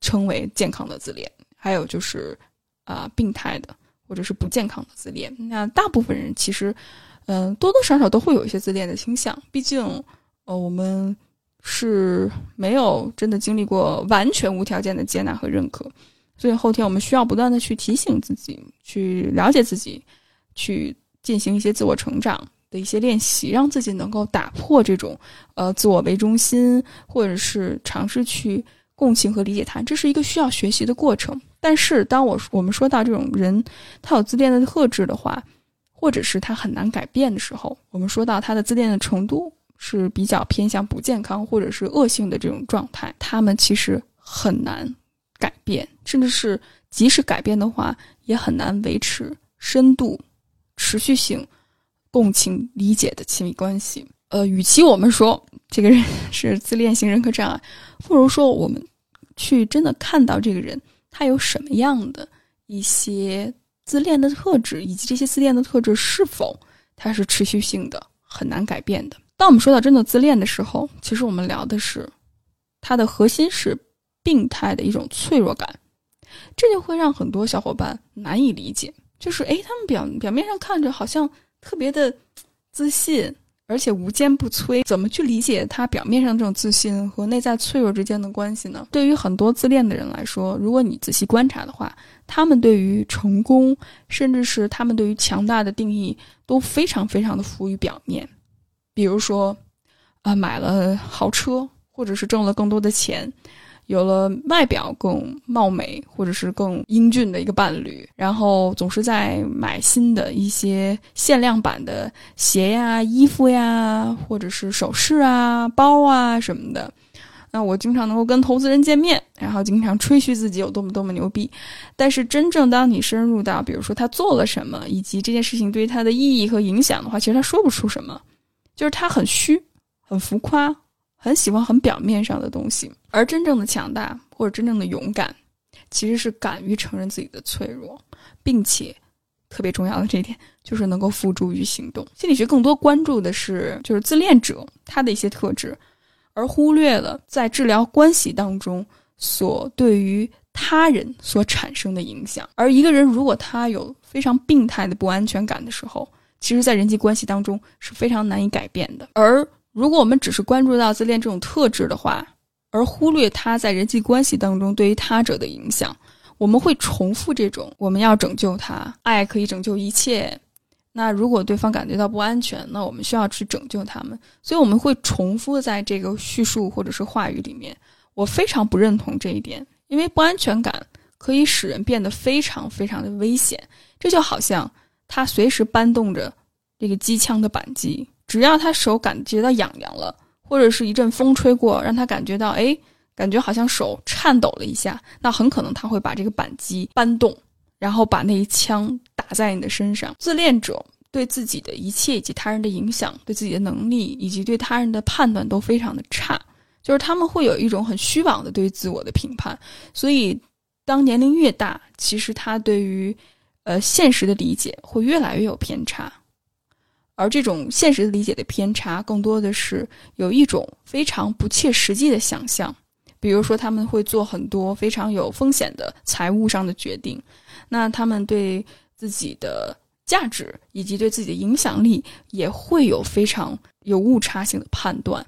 称为健康的自恋。还有就是，啊，病态的或者是不健康的自恋。那大部分人其实，嗯，多多少少都会有一些自恋的倾向。毕竟，呃，我们是没有真的经历过完全无条件的接纳和认可。所以后天我们需要不断的去提醒自己，去了解自己，去进行一些自我成长的一些练习，让自己能够打破这种呃自我为中心，或者是尝试去共情和理解他，这是一个需要学习的过程。但是，当我我们说到这种人他有自恋的特质的话，或者是他很难改变的时候，我们说到他的自恋的程度是比较偏向不健康或者是恶性的这种状态，他们其实很难改变，甚至是即使改变的话，也很难维持深度、持续性、共情、理解的亲密关系。呃，与其我们说这个人 [laughs] 是自恋型人格障碍，不如说我们去真的看到这个人他有什么样的一些自恋的特质，以及这些自恋的特质是否它是持续性的、很难改变的。当我们说到真的自恋的时候，其实我们聊的是它的核心是病态的一种脆弱感，这就会让很多小伙伴难以理解。就是诶，他们表表面上看着好像特别的自信。而且无坚不摧，怎么去理解他表面上这种自信和内在脆弱之间的关系呢？对于很多自恋的人来说，如果你仔细观察的话，他们对于成功，甚至是他们对于强大的定义，都非常非常的浮于表面。比如说，啊，买了豪车，或者是挣了更多的钱。有了外表更貌美或者是更英俊的一个伴侣，然后总是在买新的一些限量版的鞋呀、衣服呀，或者是首饰啊、包啊什么的。那我经常能够跟投资人见面，然后经常吹嘘自己有多么多么牛逼。但是真正当你深入到，比如说他做了什么，以及这件事情对于他的意义和影响的话，其实他说不出什么，就是他很虚，很浮夸。很喜欢很表面上的东西，而真正的强大或者真正的勇敢，其实是敢于承认自己的脆弱，并且特别重要的这一点就是能够付诸于行动。心理学更多关注的是就是自恋者他的一些特质，而忽略了在治疗关系当中所对于他人所产生的影响。而一个人如果他有非常病态的不安全感的时候，其实在人际关系当中是非常难以改变的。而如果我们只是关注到自恋这种特质的话，而忽略他在人际关系当中对于他者的影响，我们会重复这种我们要拯救他，爱可以拯救一切。那如果对方感觉到不安全，那我们需要去拯救他们。所以我们会重复在这个叙述或者是话语里面。我非常不认同这一点，因为不安全感可以使人变得非常非常的危险。这就好像他随时搬动着这个机枪的扳机。只要他手感觉到痒痒了，或者是一阵风吹过，让他感觉到哎，感觉好像手颤抖了一下，那很可能他会把这个扳机搬动，然后把那一枪打在你的身上。自恋者对自己的一切以及他人的影响，对自己的能力以及对他人的判断都非常的差，就是他们会有一种很虚妄的对自我的评判。所以，当年龄越大，其实他对于呃现实的理解会越来越有偏差。而这种现实理解的偏差，更多的是有一种非常不切实际的想象，比如说他们会做很多非常有风险的财务上的决定，那他们对自己的价值以及对自己的影响力也会有非常有误差性的判断。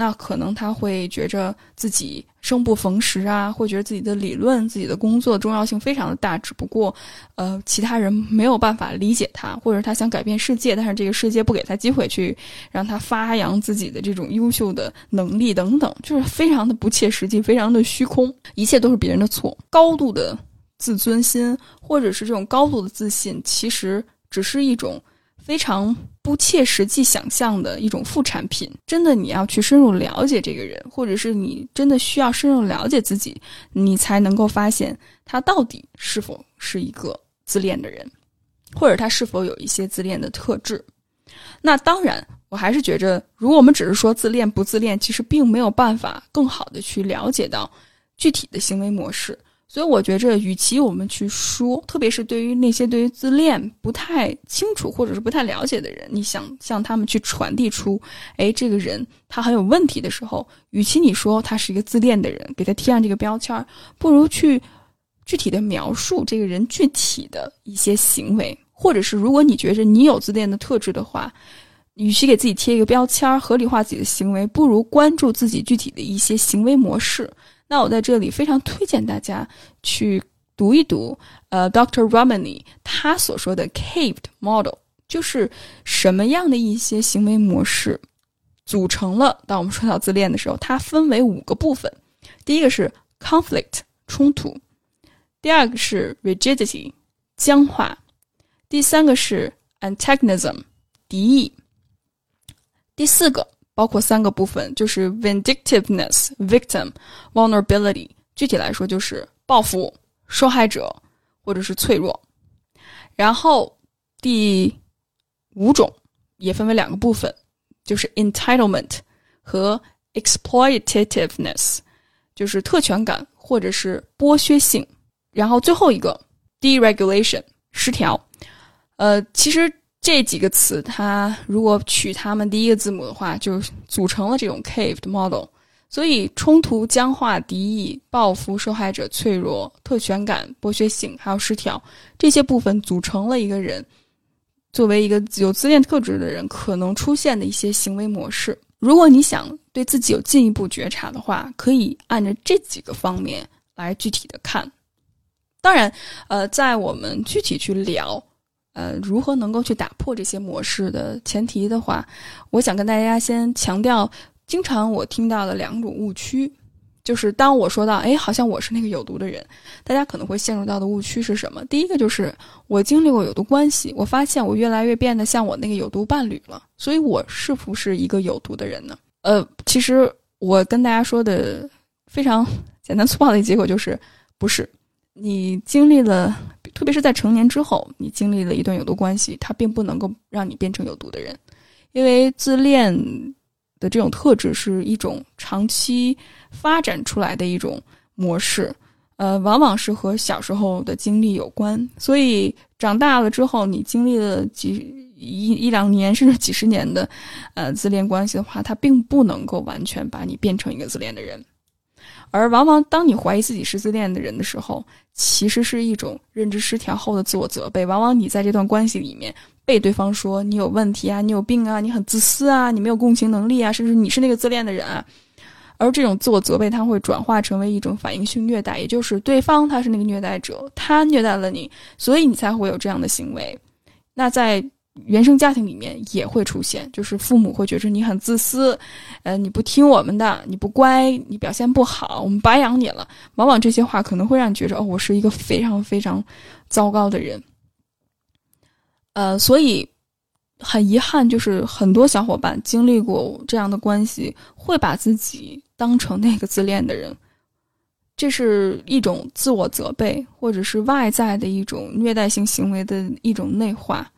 那可能他会觉着自己生不逢时啊，会觉得自己的理论、自己的工作重要性非常的大，只不过，呃，其他人没有办法理解他，或者他想改变世界，但是这个世界不给他机会去让他发扬自己的这种优秀的能力等等，就是非常的不切实际，非常的虚空，一切都是别人的错。高度的自尊心或者是这种高度的自信，其实只是一种。非常不切实际想象的一种副产品。真的，你要去深入了解这个人，或者是你真的需要深入了解自己，你才能够发现他到底是否是一个自恋的人，或者他是否有一些自恋的特质。那当然，我还是觉着，如果我们只是说自恋不自恋，其实并没有办法更好的去了解到具体的行为模式。所以我觉着，与其我们去说，特别是对于那些对于自恋不太清楚或者是不太了解的人，你想向他们去传递出，哎，这个人他很有问题的时候，与其你说他是一个自恋的人，给他贴上这个标签，不如去具体的描述这个人具体的一些行为，或者是如果你觉着你有自恋的特质的话，与其给自己贴一个标签，合理化自己的行为，不如关注自己具体的一些行为模式。那我在这里非常推荐大家去读一读，呃，Dr. Romani 他所说的 Caved Model，就是什么样的一些行为模式组成了。当我们说到自恋的时候，它分为五个部分。第一个是 conflict 冲突，第二个是 rigidity，僵化；第三个是 antagonism，敌意；第四个包括三个部分，就是 vindictiveness、victim、vulnerability。具体来说，就是报复、受害者或者是脆弱。然后第五种也分为两个部分，就是 entitlement 和 exploitativeness，就是特权感或者是剥削性。然后最后一个 deregulation 失调，呃，其实这几个词，它如果取它们第一个字母的话，就组成了这种 caved model。所以冲突、僵化、敌意、报复、受害者、脆弱、特权感、剥削性，还有失调这些部分组成了一个人作为一个有自恋特质的人可能出现的一些行为模式。如果你想对自己有进一步觉察的话，可以按照这几个方面来具体的看。当然，呃，在我们具体去聊，呃，如何能够去打破这些模式的前提的话，我想跟大家先强调，经常我听到的两种误区，就是当我说到，哎，好像我是那个有毒的人，大家可能会陷入到的误区是什么？第一个就是我经历过有毒关系，我发现我越来越变得像我那个有毒伴侣了，所以我是不是一个有毒的人呢？呃，其实我跟大家说的非常 [laughs] 简单粗暴的一个结果就是，不是。你经历了，特别是在成年之后，你经历了一段有毒关系，它并不能够让你变成有毒的人，因为自恋的这种特质是一种长期发展出来的一种模式，呃，往往是和小时候的经历有关。所以长大了之后，你经历了几一一两年甚至几十年的呃自恋关系的话，它并不能够完全把你变成一个自恋的人。而往往当你怀疑自己是自恋的人的时候，其实是一种认知失调后的自我责备。往往你在这段关系里面被对方说你有问题啊，你有病啊，你很自私啊，你没有共情能力啊，甚至你是那个自恋的人啊。而这种自我责备，它会转化成为一种反应性虐待，也就是对方他是那个虐待者，他虐待了你，所以你才会有这样的行为。那在。原生家庭里面也会出现，就是父母会觉着你很自私，呃，你不听我们的，你不乖，你表现不好，我们白养你了。往往这些话可能会让你觉着，哦，我是一个非常非常糟糕的人。呃，所以很遗憾，就是很多小伙伴经历过这样的关系，会把自己当成那个自恋的人，这是一种自我责备，或者是外在的一种虐待性行为的一种内化。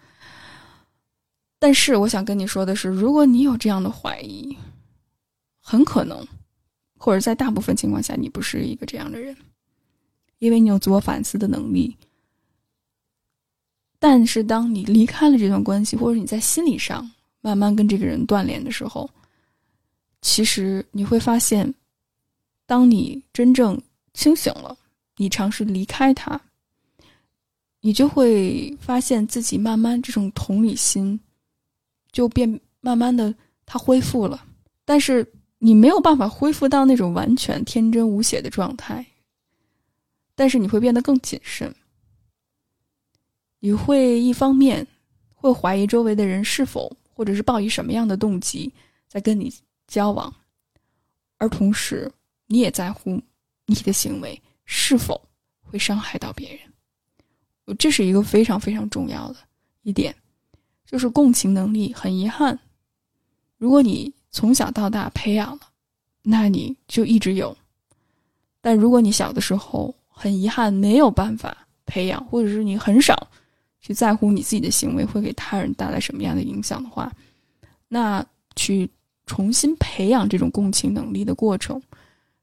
但是我想跟你说的是，如果你有这样的怀疑，很可能，或者在大部分情况下，你不是一个这样的人，因为你有自我反思的能力。但是当你离开了这段关系，或者你在心理上慢慢跟这个人断联的时候，其实你会发现，当你真正清醒了，你尝试离开他，你就会发现自己慢慢这种同理心。就变慢慢的，它恢复了，但是你没有办法恢复到那种完全天真无邪的状态。但是你会变得更谨慎，你会一方面会怀疑周围的人是否或者是抱以什么样的动机在跟你交往，而同时你也在乎你的行为是否会伤害到别人。这是一个非常非常重要的一点。就是共情能力，很遗憾，如果你从小到大培养了，那你就一直有；但如果你小的时候很遗憾没有办法培养，或者是你很少去在乎你自己的行为会给他人带来什么样的影响的话，那去重新培养这种共情能力的过程，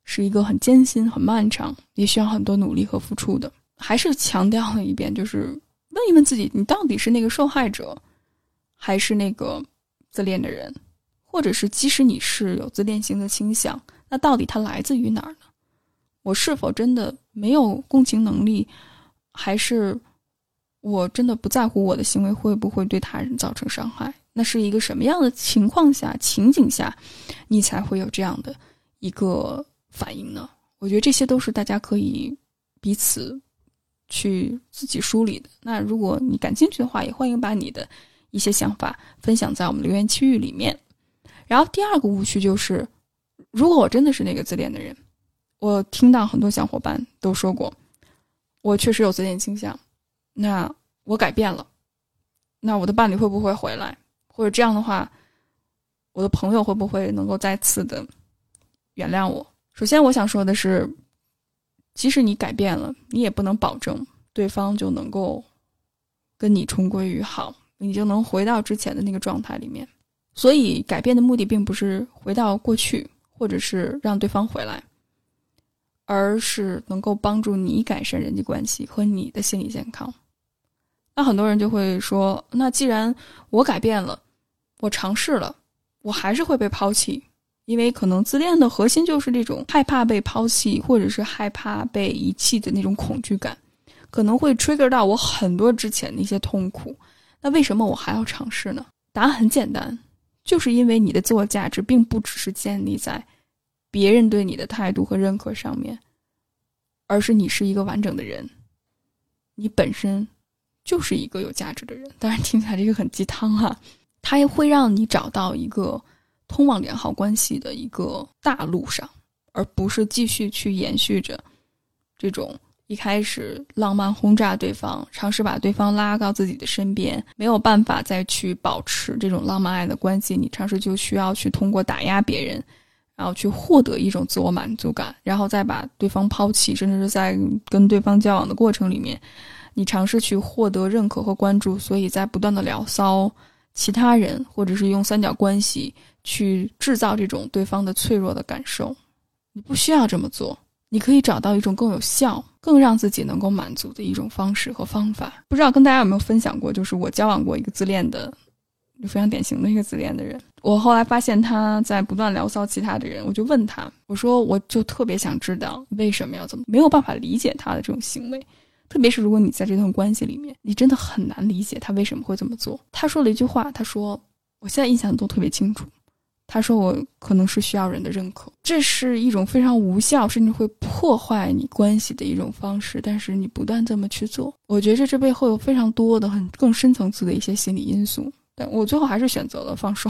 是一个很艰辛、很漫长，也需要很多努力和付出的。还是强调了一遍，就是问一问自己，你到底是那个受害者？还是那个自恋的人，或者是即使你是有自恋型的倾向，那到底它来自于哪儿呢？我是否真的没有共情能力，还是我真的不在乎我的行为会不会对他人造成伤害？那是一个什么样的情况下、情景下，你才会有这样的一个反应呢？我觉得这些都是大家可以彼此去自己梳理的。那如果你感兴趣的话，也欢迎把你的。一些想法分享在我们留言区域里面。然后第二个误区就是，如果我真的是那个自恋的人，我听到很多小伙伴都说过，我确实有自恋倾向，那我改变了，那我的伴侣会不会回来？或者这样的话，我的朋友会不会能够再次的原谅我？首先，我想说的是，即使你改变了，你也不能保证对方就能够跟你重归于好，你就能回到之前的那个状态里面。所以，改变的目的并不是回到过去，或者是让对方回来。而是能够帮助你改善人际关系和你的心理健康。那很多人就会说：“那既然我改变了，我尝试了，我还是会被抛弃，因为可能自恋的核心就是这种害怕被抛弃，或者是害怕被遗弃的那种恐惧感，可能会 trigger 到我很多之前的一些痛苦。那为什么我还要尝试呢？答案很简单，就是因为你的自我价值并不只是建立在……别人对你的态度和认可上面，而是你是一个完整的人，你本身就是一个有价值的人。当然听起来这个很鸡汤哈，它也会让你找到一个通往良好关系的一个大路上，而不是继续去延续着这种一开始浪漫轰炸对方，尝试把对方拉到自己的身边，没有办法再去保持这种浪漫爱的关系，你尝试就需要去通过打压别人。然后去获得一种自我满足感，然后再把对方抛弃，甚至是在跟对方交往的过程里面，你尝试去获得认可和关注，所以在不断的聊骚其他人，或者是用三角关系去制造这种对方的脆弱的感受。你不需要这么做，你可以找到一种更有效、更让自己能够满足的一种方式和方法。不知道跟大家有没有分享过，就是我交往过一个自恋的。就非常典型的一个自恋的人。我后来发现他在不断聊骚其他的人，我就问他，我说我就特别想知道为什么要这么，没有办法理解他的这种行为，特别是如果你在这段关系里面，你真的很难理解他为什么会这么做。他说了一句话，他说我现在印象都特别清楚，他说我可能是需要人的认可，这是一种非常无效，甚至会破坏你关系的一种方式。但是你不断这么去做，我觉着这背后有非常多的很更深层次的一些心理因素。但我最后还是选择了放手，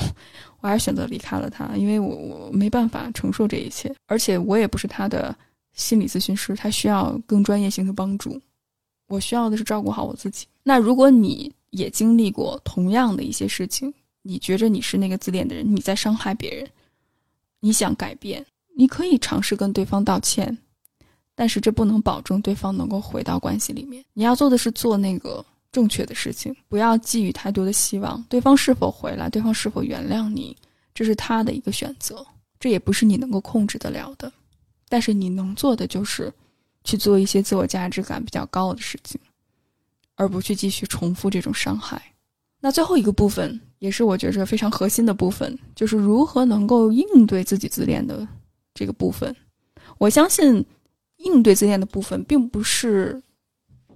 我还是选择离开了他，因为我我没办法承受这一切，而且我也不是他的心理咨询师，他需要更专业性的帮助，我需要的是照顾好我自己。那如果你也经历过同样的一些事情，你觉着你是那个自恋的人，你在伤害别人，你想改变，你可以尝试跟对方道歉，但是这不能保证对方能够回到关系里面。你要做的是做那个。正确的事情，不要寄予太多的希望。对方是否回来，对方是否原谅你，这是他的一个选择，这也不是你能够控制得了的。但是你能做的就是去做一些自我价值感比较高的事情，而不去继续重复这种伤害。那最后一个部分，也是我觉着非常核心的部分，就是如何能够应对自己自恋的这个部分。我相信，应对自恋的部分，并不是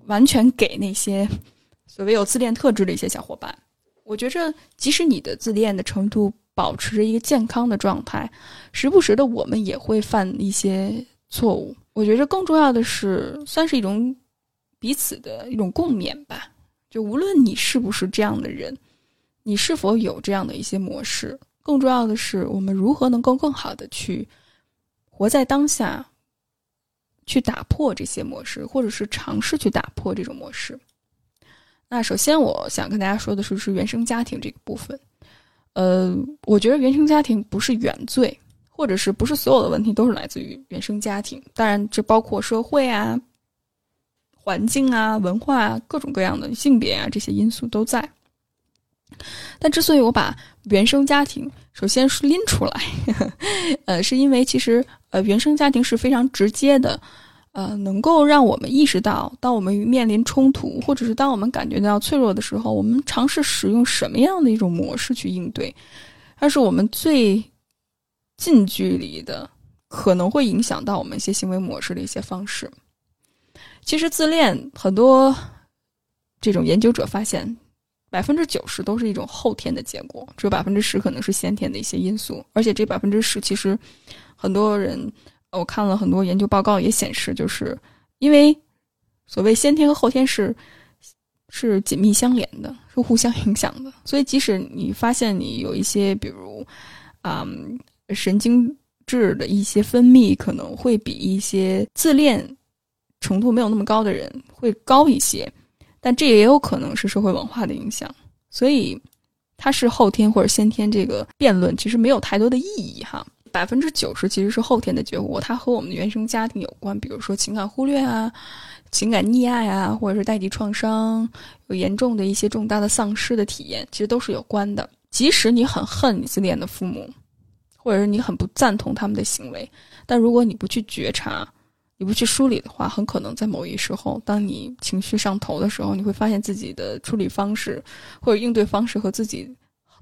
完全给那些。所谓有自恋特质的一些小伙伴，我觉着，即使你的自恋的程度保持着一个健康的状态，时不时的我们也会犯一些错误。我觉着更重要的是，算是一种彼此的一种共勉吧。就无论你是不是这样的人，你是否有这样的一些模式，更重要的是，我们如何能够更好的去活在当下，去打破这些模式，或者是尝试去打破这种模式。那首先，我想跟大家说的是，是原生家庭这个部分。呃，我觉得原生家庭不是原罪，或者是不是所有的问题都是来自于原生家庭。当然，这包括社会啊、环境啊、文化啊、各种各样的性别啊这些因素都在。但之所以我把原生家庭首先是拎出来，[laughs] 呃，是因为其实呃，原生家庭是非常直接的。呃，能够让我们意识到，当我们面临冲突，或者是当我们感觉到脆弱的时候，我们尝试使用什么样的一种模式去应对，它是我们最近距离的，可能会影响到我们一些行为模式的一些方式。其实自恋很多这种研究者发现，百分之九十都是一种后天的结果，只有百分之十可能是先天的一些因素，而且这百分之十其实很多人。我看了很多研究报告，也显示，就是因为所谓先天和后天是是紧密相连的，是互相影响的。所以，即使你发现你有一些，比如啊神经质的一些分泌，可能会比一些自恋程度没有那么高的人会高一些，但这也有可能是社会文化的影响，所以它是后天或者先天这个辩论其实没有太多的意义哈。百分之九十其实是后天的结果，它和我们的原生家庭有关，比如说情感忽略啊、情感溺爱啊，或者是代际创伤，有严重的一些重大的丧失的体验，其实都是有关的。即使你很恨你自恋的父母，或者是你很不赞同他们的行为，但如果你不去觉察，你不去梳理的话，很可能在某一时候，当你情绪上头的时候，你会发现自己的处理方式或者应对方式和自己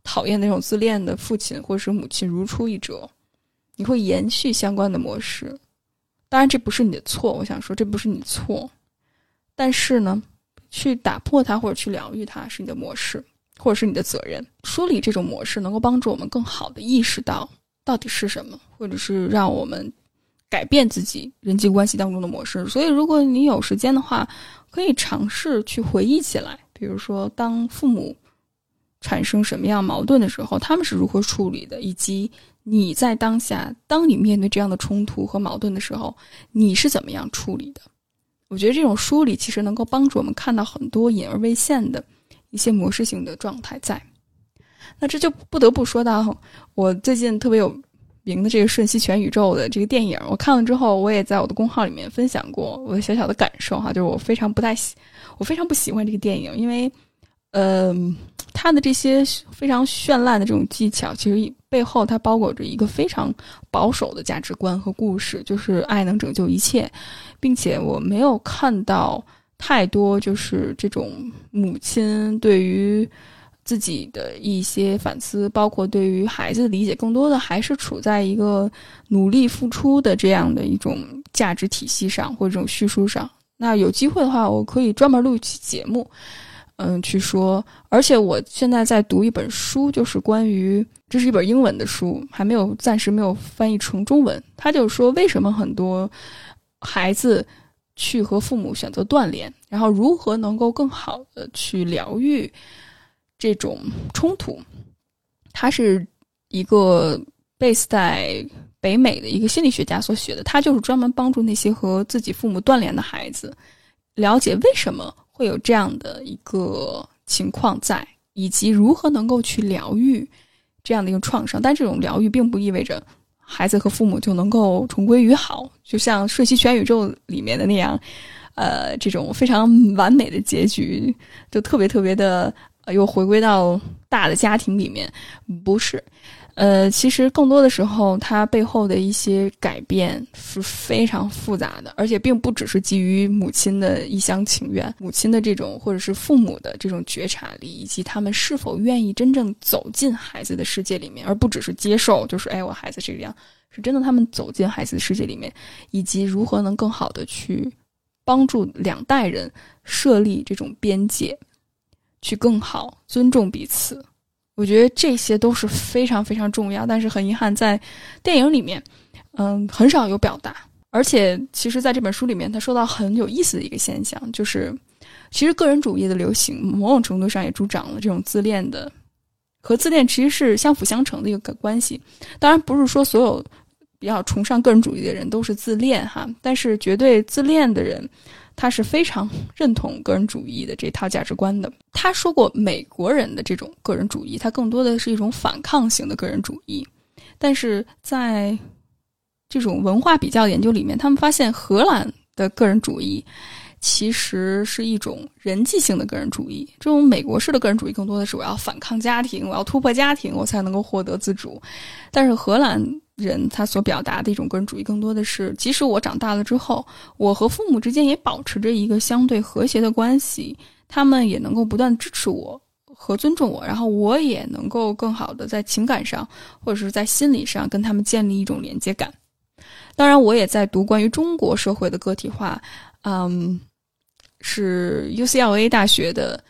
讨厌那种自恋的父亲或者是母亲如出一辙。你会延续相关的模式，当然这不是你的错。我想说，这不是你的错，但是呢，去打破它或者去疗愈它是你的模式，或者是你的责任。梳理这种模式，能够帮助我们更好的意识到到底是什么，或者是让我们改变自己人际关系当中的模式。所以，如果你有时间的话，可以尝试去回忆起来，比如说，当父母产生什么样矛盾的时候，他们是如何处理的，以及。你在当下，当你面对这样的冲突和矛盾的时候，你是怎么样处理的？我觉得这种梳理其实能够帮助我们看到很多隐而未现的一些模式性的状态在。那这就不得不说到我最近特别有名的这个《瞬息全宇宙》的这个电影，我看了之后，我也在我的公号里面分享过我的小小的感受哈，就是我非常不太喜，我非常不喜欢这个电影，因为，嗯。他的这些非常绚烂的这种技巧，其实背后它包裹着一个非常保守的价值观和故事，就是爱能拯救一切，并且我没有看到太多就是这种母亲对于自己的一些反思，包括对于孩子的理解，更多的还是处在一个努力付出的这样的一种价值体系上或者这种叙述上。那有机会的话，我可以专门录一期节目。嗯，去说，而且我现在在读一本书，就是关于这是一本英文的书，还没有暂时没有翻译成中文。他就说，为什么很多孩子去和父母选择断联，然后如何能够更好的去疗愈这种冲突？他是一个 base 在北美的一个心理学家所写的，他就是专门帮助那些和自己父母断联的孩子了解为什么。会有这样的一个情况在，以及如何能够去疗愈这样的一个创伤。但这种疗愈并不意味着孩子和父母就能够重归于好，就像《瞬息全宇宙》里面的那样，呃，这种非常完美的结局，就特别特别的又回归到大的家庭里面，不是。呃，其实更多的时候，它背后的一些改变是非常复杂的，而且并不只是基于母亲的一厢情愿，母亲的这种或者是父母的这种觉察力，以及他们是否愿意真正走进孩子的世界里面，而不只是接受，就是哎，我孩子这个样，是真的他们走进孩子的世界里面，以及如何能更好的去帮助两代人设立这种边界，去更好尊重彼此。我觉得这些都是非常非常重要，但是很遗憾，在电影里面，嗯，很少有表达。而且，其实在这本书里面，他说到很有意思的一个现象，就是其实个人主义的流行，某种程度上也助长了这种自恋的，和自恋其实是相辅相成的一个关系。当然，不是说所有比较崇尚个人主义的人都是自恋哈，但是绝对自恋的人。他是非常认同个人主义的这套价值观的。他说过，美国人的这种个人主义，它更多的是一种反抗型的个人主义。但是在这种文化比较研究里面，他们发现荷兰的个人主义其实是一种人际性的个人主义。这种美国式的个人主义更多的是我要反抗家庭，我要突破家庭，我才能够获得自主。但是荷兰。人他所表达的一种个人主义，更多的是，即使我长大了之后，我和父母之间也保持着一个相对和谐的关系，他们也能够不断支持我和尊重我，然后我也能够更好的在情感上或者是在心理上跟他们建立一种连接感。当然，我也在读关于中国社会的个体化，嗯，是 UCLA 大学的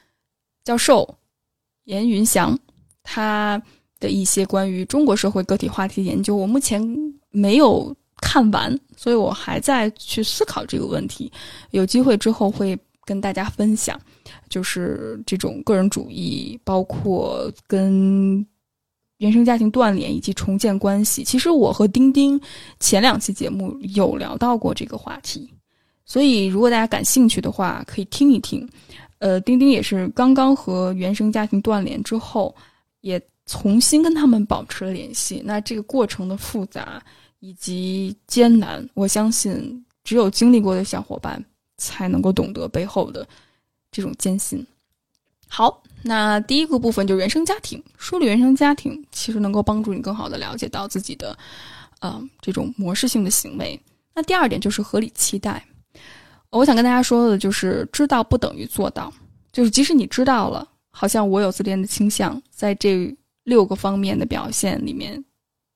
教授严云祥，他。的一些关于中国社会个体话题研究，我目前没有看完，所以我还在去思考这个问题。有机会之后会跟大家分享，就是这种个人主义，包括跟原生家庭断联以及重建关系。其实我和丁丁前两期节目有聊到过这个话题，所以如果大家感兴趣的话，可以听一听。呃，丁丁也是刚刚和原生家庭断联之后，也重新跟他们保持了联系。那这个过程的复杂以及艰难，我相信只有经历过的小伙伴才能够懂得背后的这种艰辛。好，那第一个部分就是原生家庭，梳理原生家庭，其实能够帮助你更好的了解到自己的，呃，这种模式性的行为。那第二点就是合理期待。我想跟大家说的就是，知道不等于做到。就是即使你知道了，好像我有自恋的倾向，在这六个方面的表现里面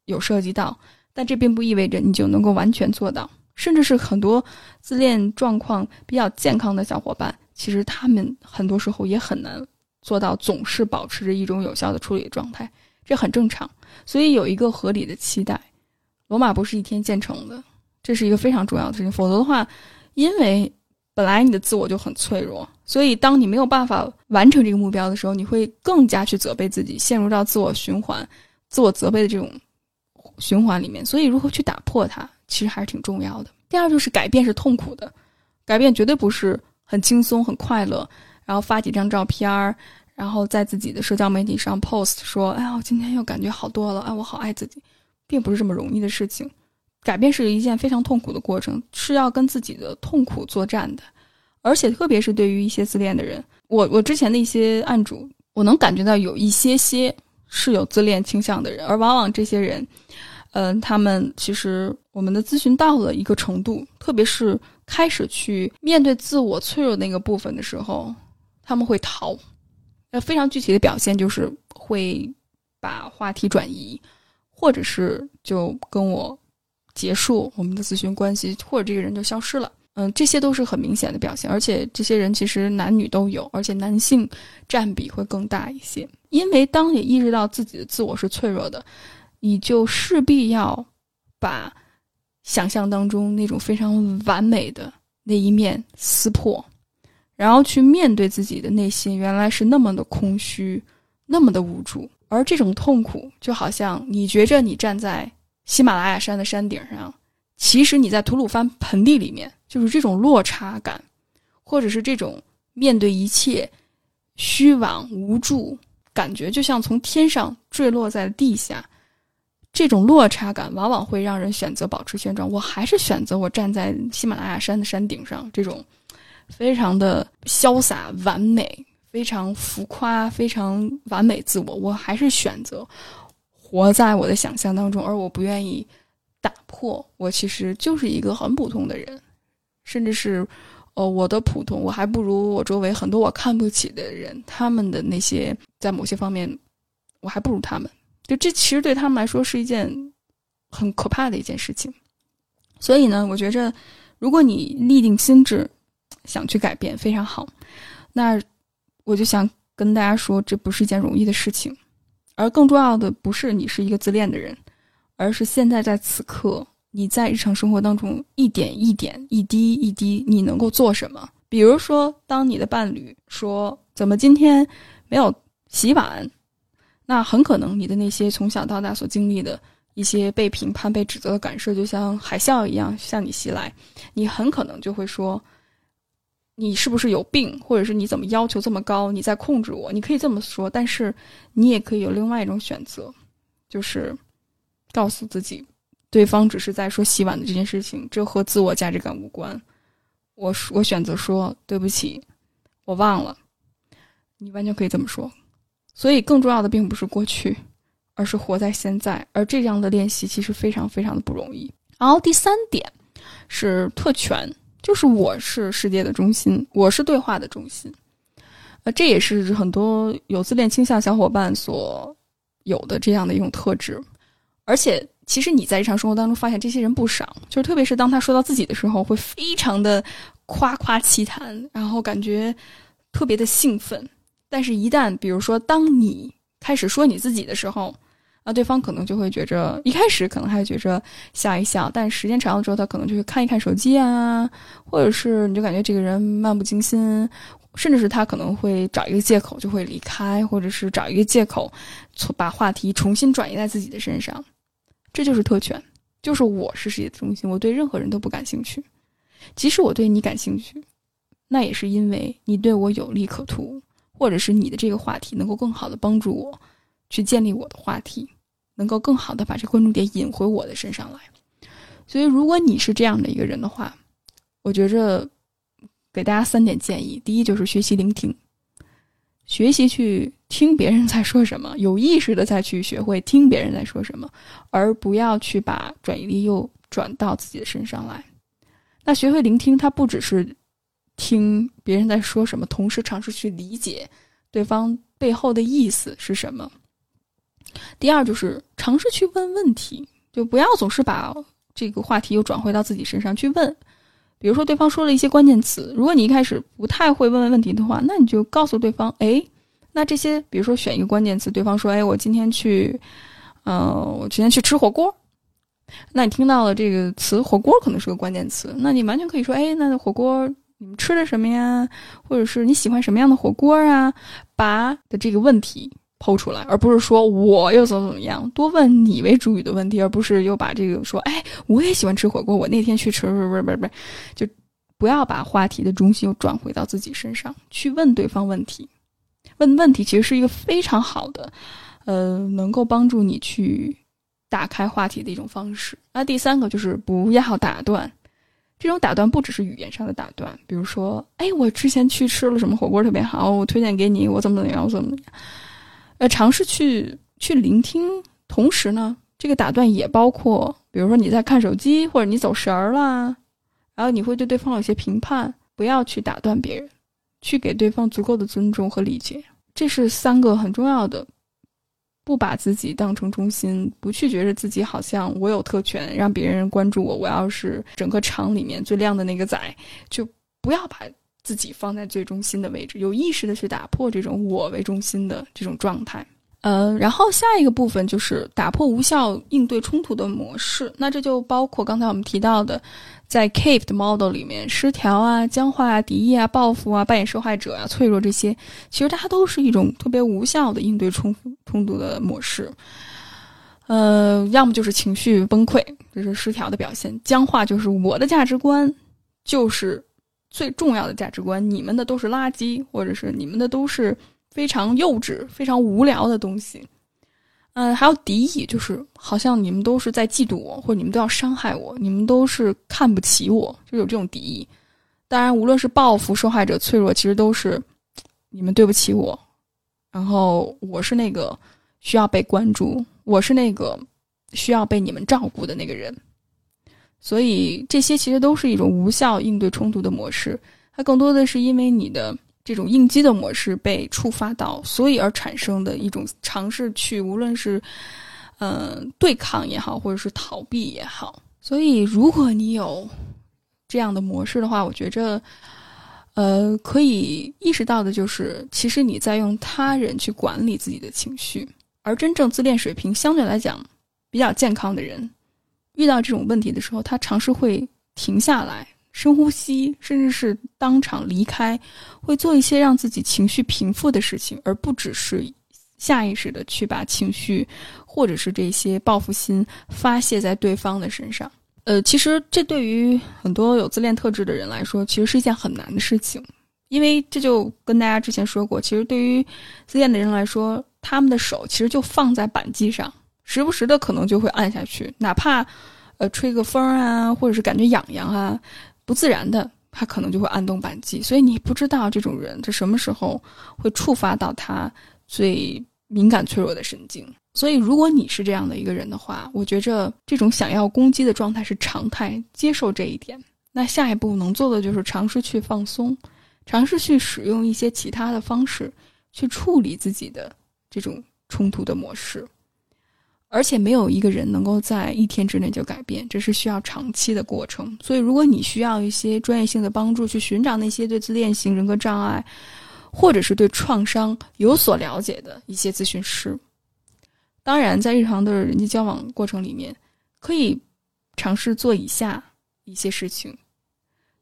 有涉及到，但这并不意味着你就能够完全做到。甚至是很多自恋状况比较健康的小伙伴，其实他们很多时候也很难做到总是保持着一种有效的处理状态，这很正常。所以有一个合理的期待，罗马不是一天建成的，这是一个非常重要的事情。否则的话，因为本来你的自我就很脆弱，所以当你没有办法完成这个目标的时候，你会更加去责备自己，陷入到自我循环、自我责备的这种循环里面。所以，如何去打破它，其实还是挺重要的。第二，就是改变是痛苦的，改变绝对不是很轻松、很快乐。然后发几张照片儿，然后在自己的社交媒体上 post 说：“哎呀，我今天又感觉好多了，哎，我好爱自己。”并不是这么容易的事情。改变是一件非常痛苦的过程，是要跟自己的痛苦作战的，而且特别是对于一些自恋的人，我我之前的一些案主，我能感觉到有一些些是有自恋倾向的人，而往往这些人，嗯，他们其实我们的咨询到了一个程度，特别是开始去面对自我脆弱那个部分的时候，他们会逃，那非常具体的表现就是会把话题转移，或者是就跟我。结束我们的咨询关系，或者这个人就消失了。嗯，这些都是很明显的表现，而且这些人其实男女都有，而且男性占比会更大一些。因为当你意识到自己的自我是脆弱的，你就势必要把想象当中那种非常完美的那一面撕破，然后去面对自己的内心，原来是那么的空虚，那么的无助。而这种痛苦，就好像你觉着你站在。喜马拉雅山的山顶上，其实你在吐鲁番盆地里面，就是这种落差感，或者是这种面对一切虚妄无助感觉，就像从天上坠落在地下，这种落差感往往会让人选择保持现状。我还是选择我站在喜马拉雅山的山顶上，这种非常的潇洒、完美、非常浮夸、非常完美自我，我还是选择。活在我的想象当中，而我不愿意打破。我其实就是一个很普通的人，甚至是，呃，我的普通，我还不如我周围很多我看不起的人。他们的那些在某些方面，我还不如他们。就这其实对他们来说是一件很可怕的一件事情。所以呢，我觉着，如果你立定心智想去改变，非常好。那我就想跟大家说，这不是一件容易的事情。而更重要的不是你是一个自恋的人，而是现在在此刻你在日常生活当中一点一点、一滴一滴，你能够做什么？比如说，当你的伴侣说“怎么今天没有洗碗”，那很可能你的那些从小到大所经历的一些被评判、被指责的感受，就像海啸一样向你袭来，你很可能就会说。你是不是有病，或者是你怎么要求这么高？你在控制我？你可以这么说，但是你也可以有另外一种选择，就是告诉自己，对方只是在说洗碗的这件事情，这和自我价值感无关。我我选择说对不起，我忘了。你完全可以这么说。所以更重要的并不是过去，而是活在现在。而这样的练习其实非常非常的不容易。然后第三点是特权。就是我是世界的中心，我是对话的中心，呃，这也是很多有自恋倾向小伙伴所有的这样的一种特质。而且，其实你在日常生活当中发现这些人不少，就是特别是当他说到自己的时候，会非常的夸夸其谈，然后感觉特别的兴奋。但是，一旦比如说当你开始说你自己的时候，啊，对方可能就会觉着，一开始可能还觉着笑一笑，但时间长了之后，他可能就会看一看手机啊，或者是你就感觉这个人漫不经心，甚至是他可能会找一个借口就会离开，或者是找一个借口，从把话题重新转移在自己的身上。这就是特权，就是我是世界的中心，我对任何人都不感兴趣。即使我对你感兴趣，那也是因为你对我有利可图，或者是你的这个话题能够更好的帮助我去建立我的话题，能够更好的把这关注点引回我的身上来。所以，如果你是这样的一个人的话，我觉着给大家三点建议：第一，就是学习聆听，学习去听别人在说什么，有意识的再去学会听别人在说什么，而不要去把转移力又转到自己的身上来。那学会聆听，它不只是听别人在说什么，同时尝试去理解对方背后的意思是什么。第二，就是尝试去问问题，就不要总是把这个话题又转回到自己身上去问。比如说，对方说了一些关键词，如果你一开始不太会问问题的话，那你就告诉对方：哎，那这些，比如说选一个关键词，对方说：哎，我今天去，呃，我今天去吃火锅。那你听到了这个词“火锅”可能是个关键词，那你完全可以说：“哎，那火锅你们吃的什么呀？或者是你喜欢什么样的火锅啊？”把的这个问题抛出来，而不是说我又怎么怎么样，多问你为主语的问题，而不是又把这个说：“哎，我也喜欢吃火锅，我那天去吃，不是不是不是，就不要把话题的中心又转回到自己身上去问对方问题。问问题其实是一个非常好的，呃，能够帮助你去。打开话题的一种方式。那第三个就是不要打断，这种打断不只是语言上的打断，比如说，哎，我之前去吃了什么火锅特别好，我推荐给你，我怎么怎么样，我怎么怎么样。呃，尝试去去聆听，同时呢，这个打断也包括，比如说你在看手机，或者你走神儿啦，然后你会对对方有些评判，不要去打断别人，去给对方足够的尊重和理解，这是三个很重要的。不把自己当成中心，不去觉得自己好像我有特权，让别人关注我。我要是整个场里面最亮的那个仔，就不要把自己放在最中心的位置，有意识的去打破这种我为中心的这种状态。呃，然后下一个部分就是打破无效应对冲突的模式。那这就包括刚才我们提到的，在 Cape 的 model 里面，失调啊、僵化啊、敌意啊、报复啊、扮演受害者啊、脆弱这些，其实它都是一种特别无效的应对冲冲突的模式。呃，要么就是情绪崩溃，这是失调的表现；僵化就是我的价值观就是最重要的价值观，你们的都是垃圾，或者是你们的都是。非常幼稚、非常无聊的东西，嗯，还有敌意，就是好像你们都是在嫉妒我，或者你们都要伤害我，你们都是看不起我，就有这种敌意。当然，无论是报复、受害者、脆弱，其实都是你们对不起我，然后我是那个需要被关注，我是那个需要被你们照顾的那个人。所以，这些其实都是一种无效应对冲突的模式，它更多的是因为你的。这种应激的模式被触发到，所以而产生的一种尝试去，无论是，嗯，对抗也好，或者是逃避也好。所以，如果你有这样的模式的话，我觉着，呃，可以意识到的就是，其实你在用他人去管理自己的情绪，而真正自恋水平相对来讲比较健康的人，遇到这种问题的时候，他尝试会停下来。深呼吸，甚至是当场离开，会做一些让自己情绪平复的事情，而不只是下意识的去把情绪或者是这些报复心发泄在对方的身上。呃，其实这对于很多有自恋特质的人来说，其实是一件很难的事情，因为这就跟大家之前说过，其实对于自恋的人来说，他们的手其实就放在扳机上，时不时的可能就会按下去，哪怕呃吹个风啊，或者是感觉痒痒啊。不自然的，他可能就会按动扳机，所以你不知道这种人他什么时候会触发到他最敏感脆弱的神经。所以，如果你是这样的一个人的话，我觉着这种想要攻击的状态是常态，接受这一点。那下一步能做的就是尝试去放松，尝试去使用一些其他的方式去处理自己的这种冲突的模式。而且没有一个人能够在一天之内就改变，这是需要长期的过程。所以，如果你需要一些专业性的帮助，去寻找那些对自恋型人格障碍，或者是对创伤有所了解的一些咨询师，当然，在日常的人际交往过程里面，可以尝试做以下一些事情，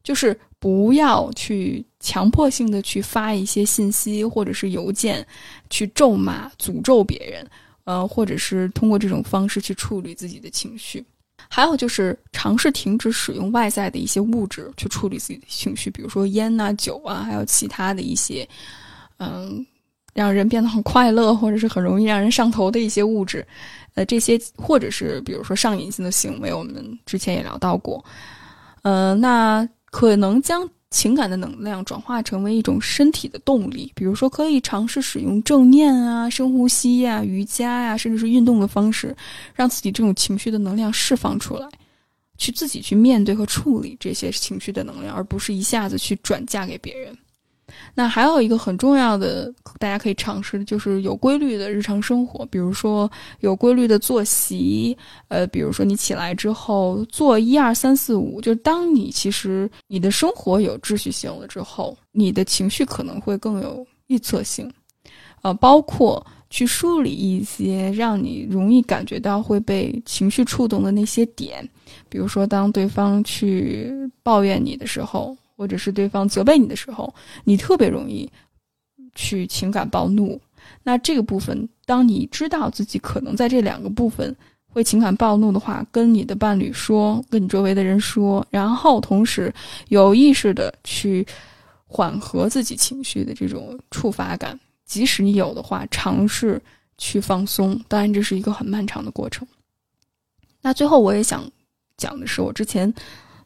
就是不要去强迫性的去发一些信息或者是邮件，去咒骂、诅咒别人。呃，或者是通过这种方式去处理自己的情绪。还有就是尝试停止使用外在的一些物质去处理自己的情绪，比如说烟呐、酒啊，还有其他的一些，嗯，让人变得很快乐或者是很容易让人上头的一些物质，呃，这些或者是比如说上瘾性的行为，我们之前也聊到过，呃，那可能将。情感的能量转化成为一种身体的动力，比如说可以尝试使用正念啊、深呼吸呀、瑜伽呀，甚至是运动的方式，让自己这种情绪的能量释放出来，去自己去面对和处理这些情绪的能量，而不是一下子去转嫁给别人。那还有一个很重要的，大家可以尝试的就是有规律的日常生活，比如说有规律的作息，呃，比如说你起来之后做一二三四五，就是当你其实你的生活有秩序性了之后，你的情绪可能会更有预测性，呃，包括去梳理一些让你容易感觉到会被情绪触动的那些点，比如说当对方去抱怨你的时候。或者是对方责备你的时候，你特别容易去情感暴怒。那这个部分，当你知道自己可能在这两个部分会情感暴怒的话，跟你的伴侣说，跟你周围的人说，然后同时有意识的去缓和自己情绪的这种触发感，即使你有的话，尝试去放松。当然，这是一个很漫长的过程。那最后，我也想讲的是，我之前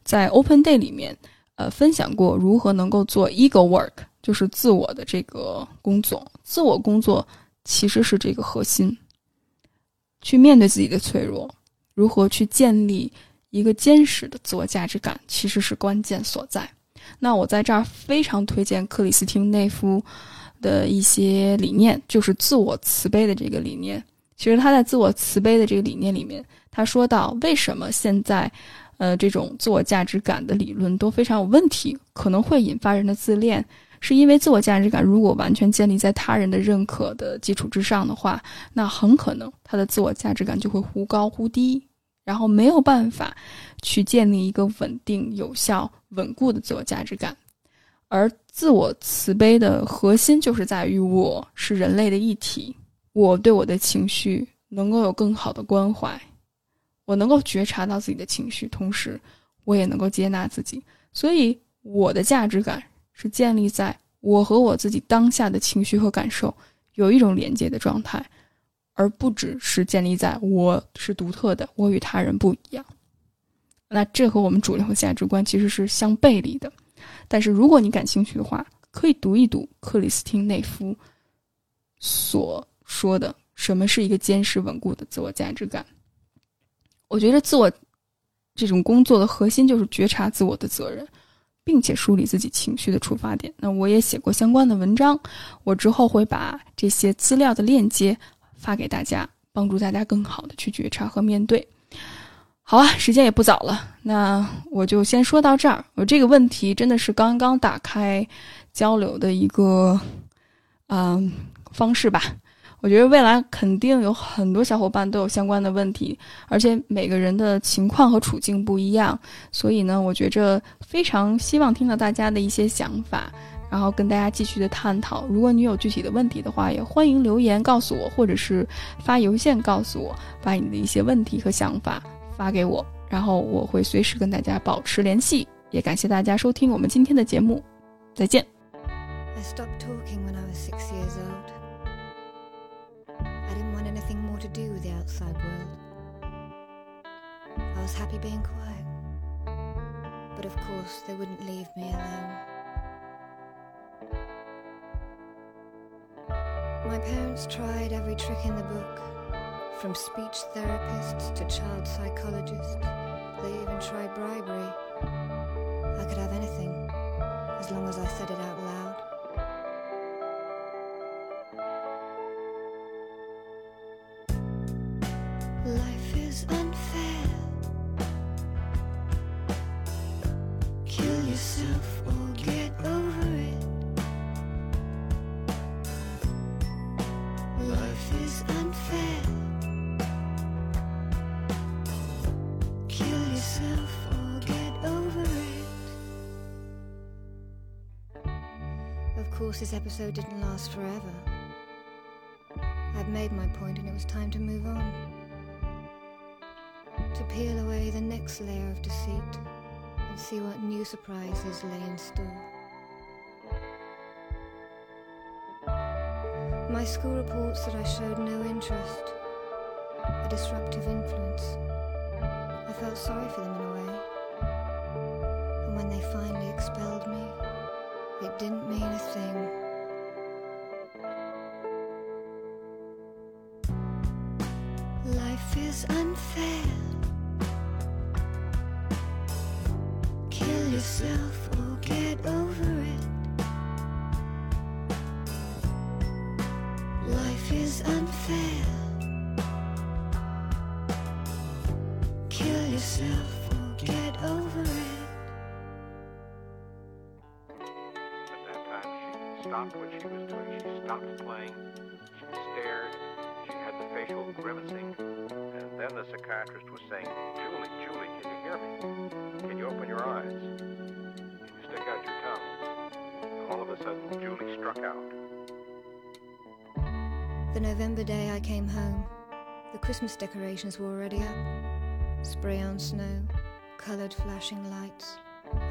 在 Open Day 里面。呃，分享过如何能够做 ego work，就是自我的这个工作。自我工作其实是这个核心，去面对自己的脆弱，如何去建立一个坚实的自我价值感，其实是关键所在。那我在这儿非常推荐克里斯汀内夫的一些理念，就是自我慈悲的这个理念。其实他在自我慈悲的这个理念里面，他说到为什么现在。呃，这种自我价值感的理论都非常有问题，可能会引发人的自恋，是因为自我价值感如果完全建立在他人的认可的基础之上的话，那很可能他的自我价值感就会忽高忽低，然后没有办法去建立一个稳定、有效、稳固的自我价值感。而自我慈悲的核心就是在于我是人类的一体，我对我的情绪能够有更好的关怀。我能够觉察到自己的情绪，同时我也能够接纳自己，所以我的价值感是建立在我和我自己当下的情绪和感受有一种连接的状态，而不只是建立在我是独特的，我与他人不一样。那这和我们主流的价值观其实是相背离的。但是如果你感兴趣的话，可以读一读克里斯汀内夫所说的什么是一个坚实稳固的自我价值感。我觉得自我这种工作的核心就是觉察自我的责任，并且梳理自己情绪的出发点。那我也写过相关的文章，我之后会把这些资料的链接发给大家，帮助大家更好的去觉察和面对。好啊，时间也不早了，那我就先说到这儿。我这个问题真的是刚刚打开交流的一个嗯方式吧。我觉得未来肯定有很多小伙伴都有相关的问题，而且每个人的情况和处境不一样，所以呢，我觉着非常希望听到大家的一些想法，然后跟大家继续的探讨。如果你有具体的问题的话，也欢迎留言告诉我，或者是发邮件告诉我，把你的一些问题和想法发给我，然后我会随时跟大家保持联系。也感谢大家收听我们今天的节目，再见。do was happy being quiet, but of course they wouldn't leave me alone. My parents tried every trick in the book, from speech therapists to child psychologists. They even tried bribery. I could have anything, as long as I said it out loud. Life is unfair. Course, this episode didn't last forever. I'd made my point and it was time to move on to peel away the next layer of deceit and see what new surprises lay in store. My school reports that I showed no interest, a disruptive influence. I felt sorry for them in a way. And when they finally expelled me, it didn't mean a thing. Life is unfair. Kill yourself or get over it. Life is unfair. Kill yourself stopped what she was doing. She stopped playing. She stared. She had the facial grimacing. And then the psychiatrist was saying, Julie, Julie, can you hear me? Can you open your eyes? Can you stick out your tongue? All of a sudden, Julie struck out. The November day I came home, the Christmas decorations were already up. Spray on snow, coloured flashing lights,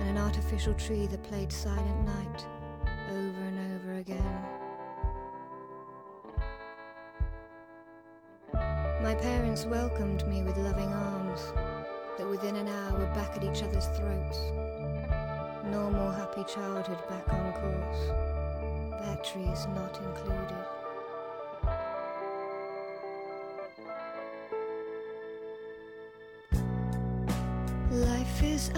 and an artificial tree that played Silent Night over again. My parents welcomed me with loving arms that within an hour were back at each other's throats. Normal happy childhood back on course. Batteries not included. Life is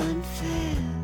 unfair.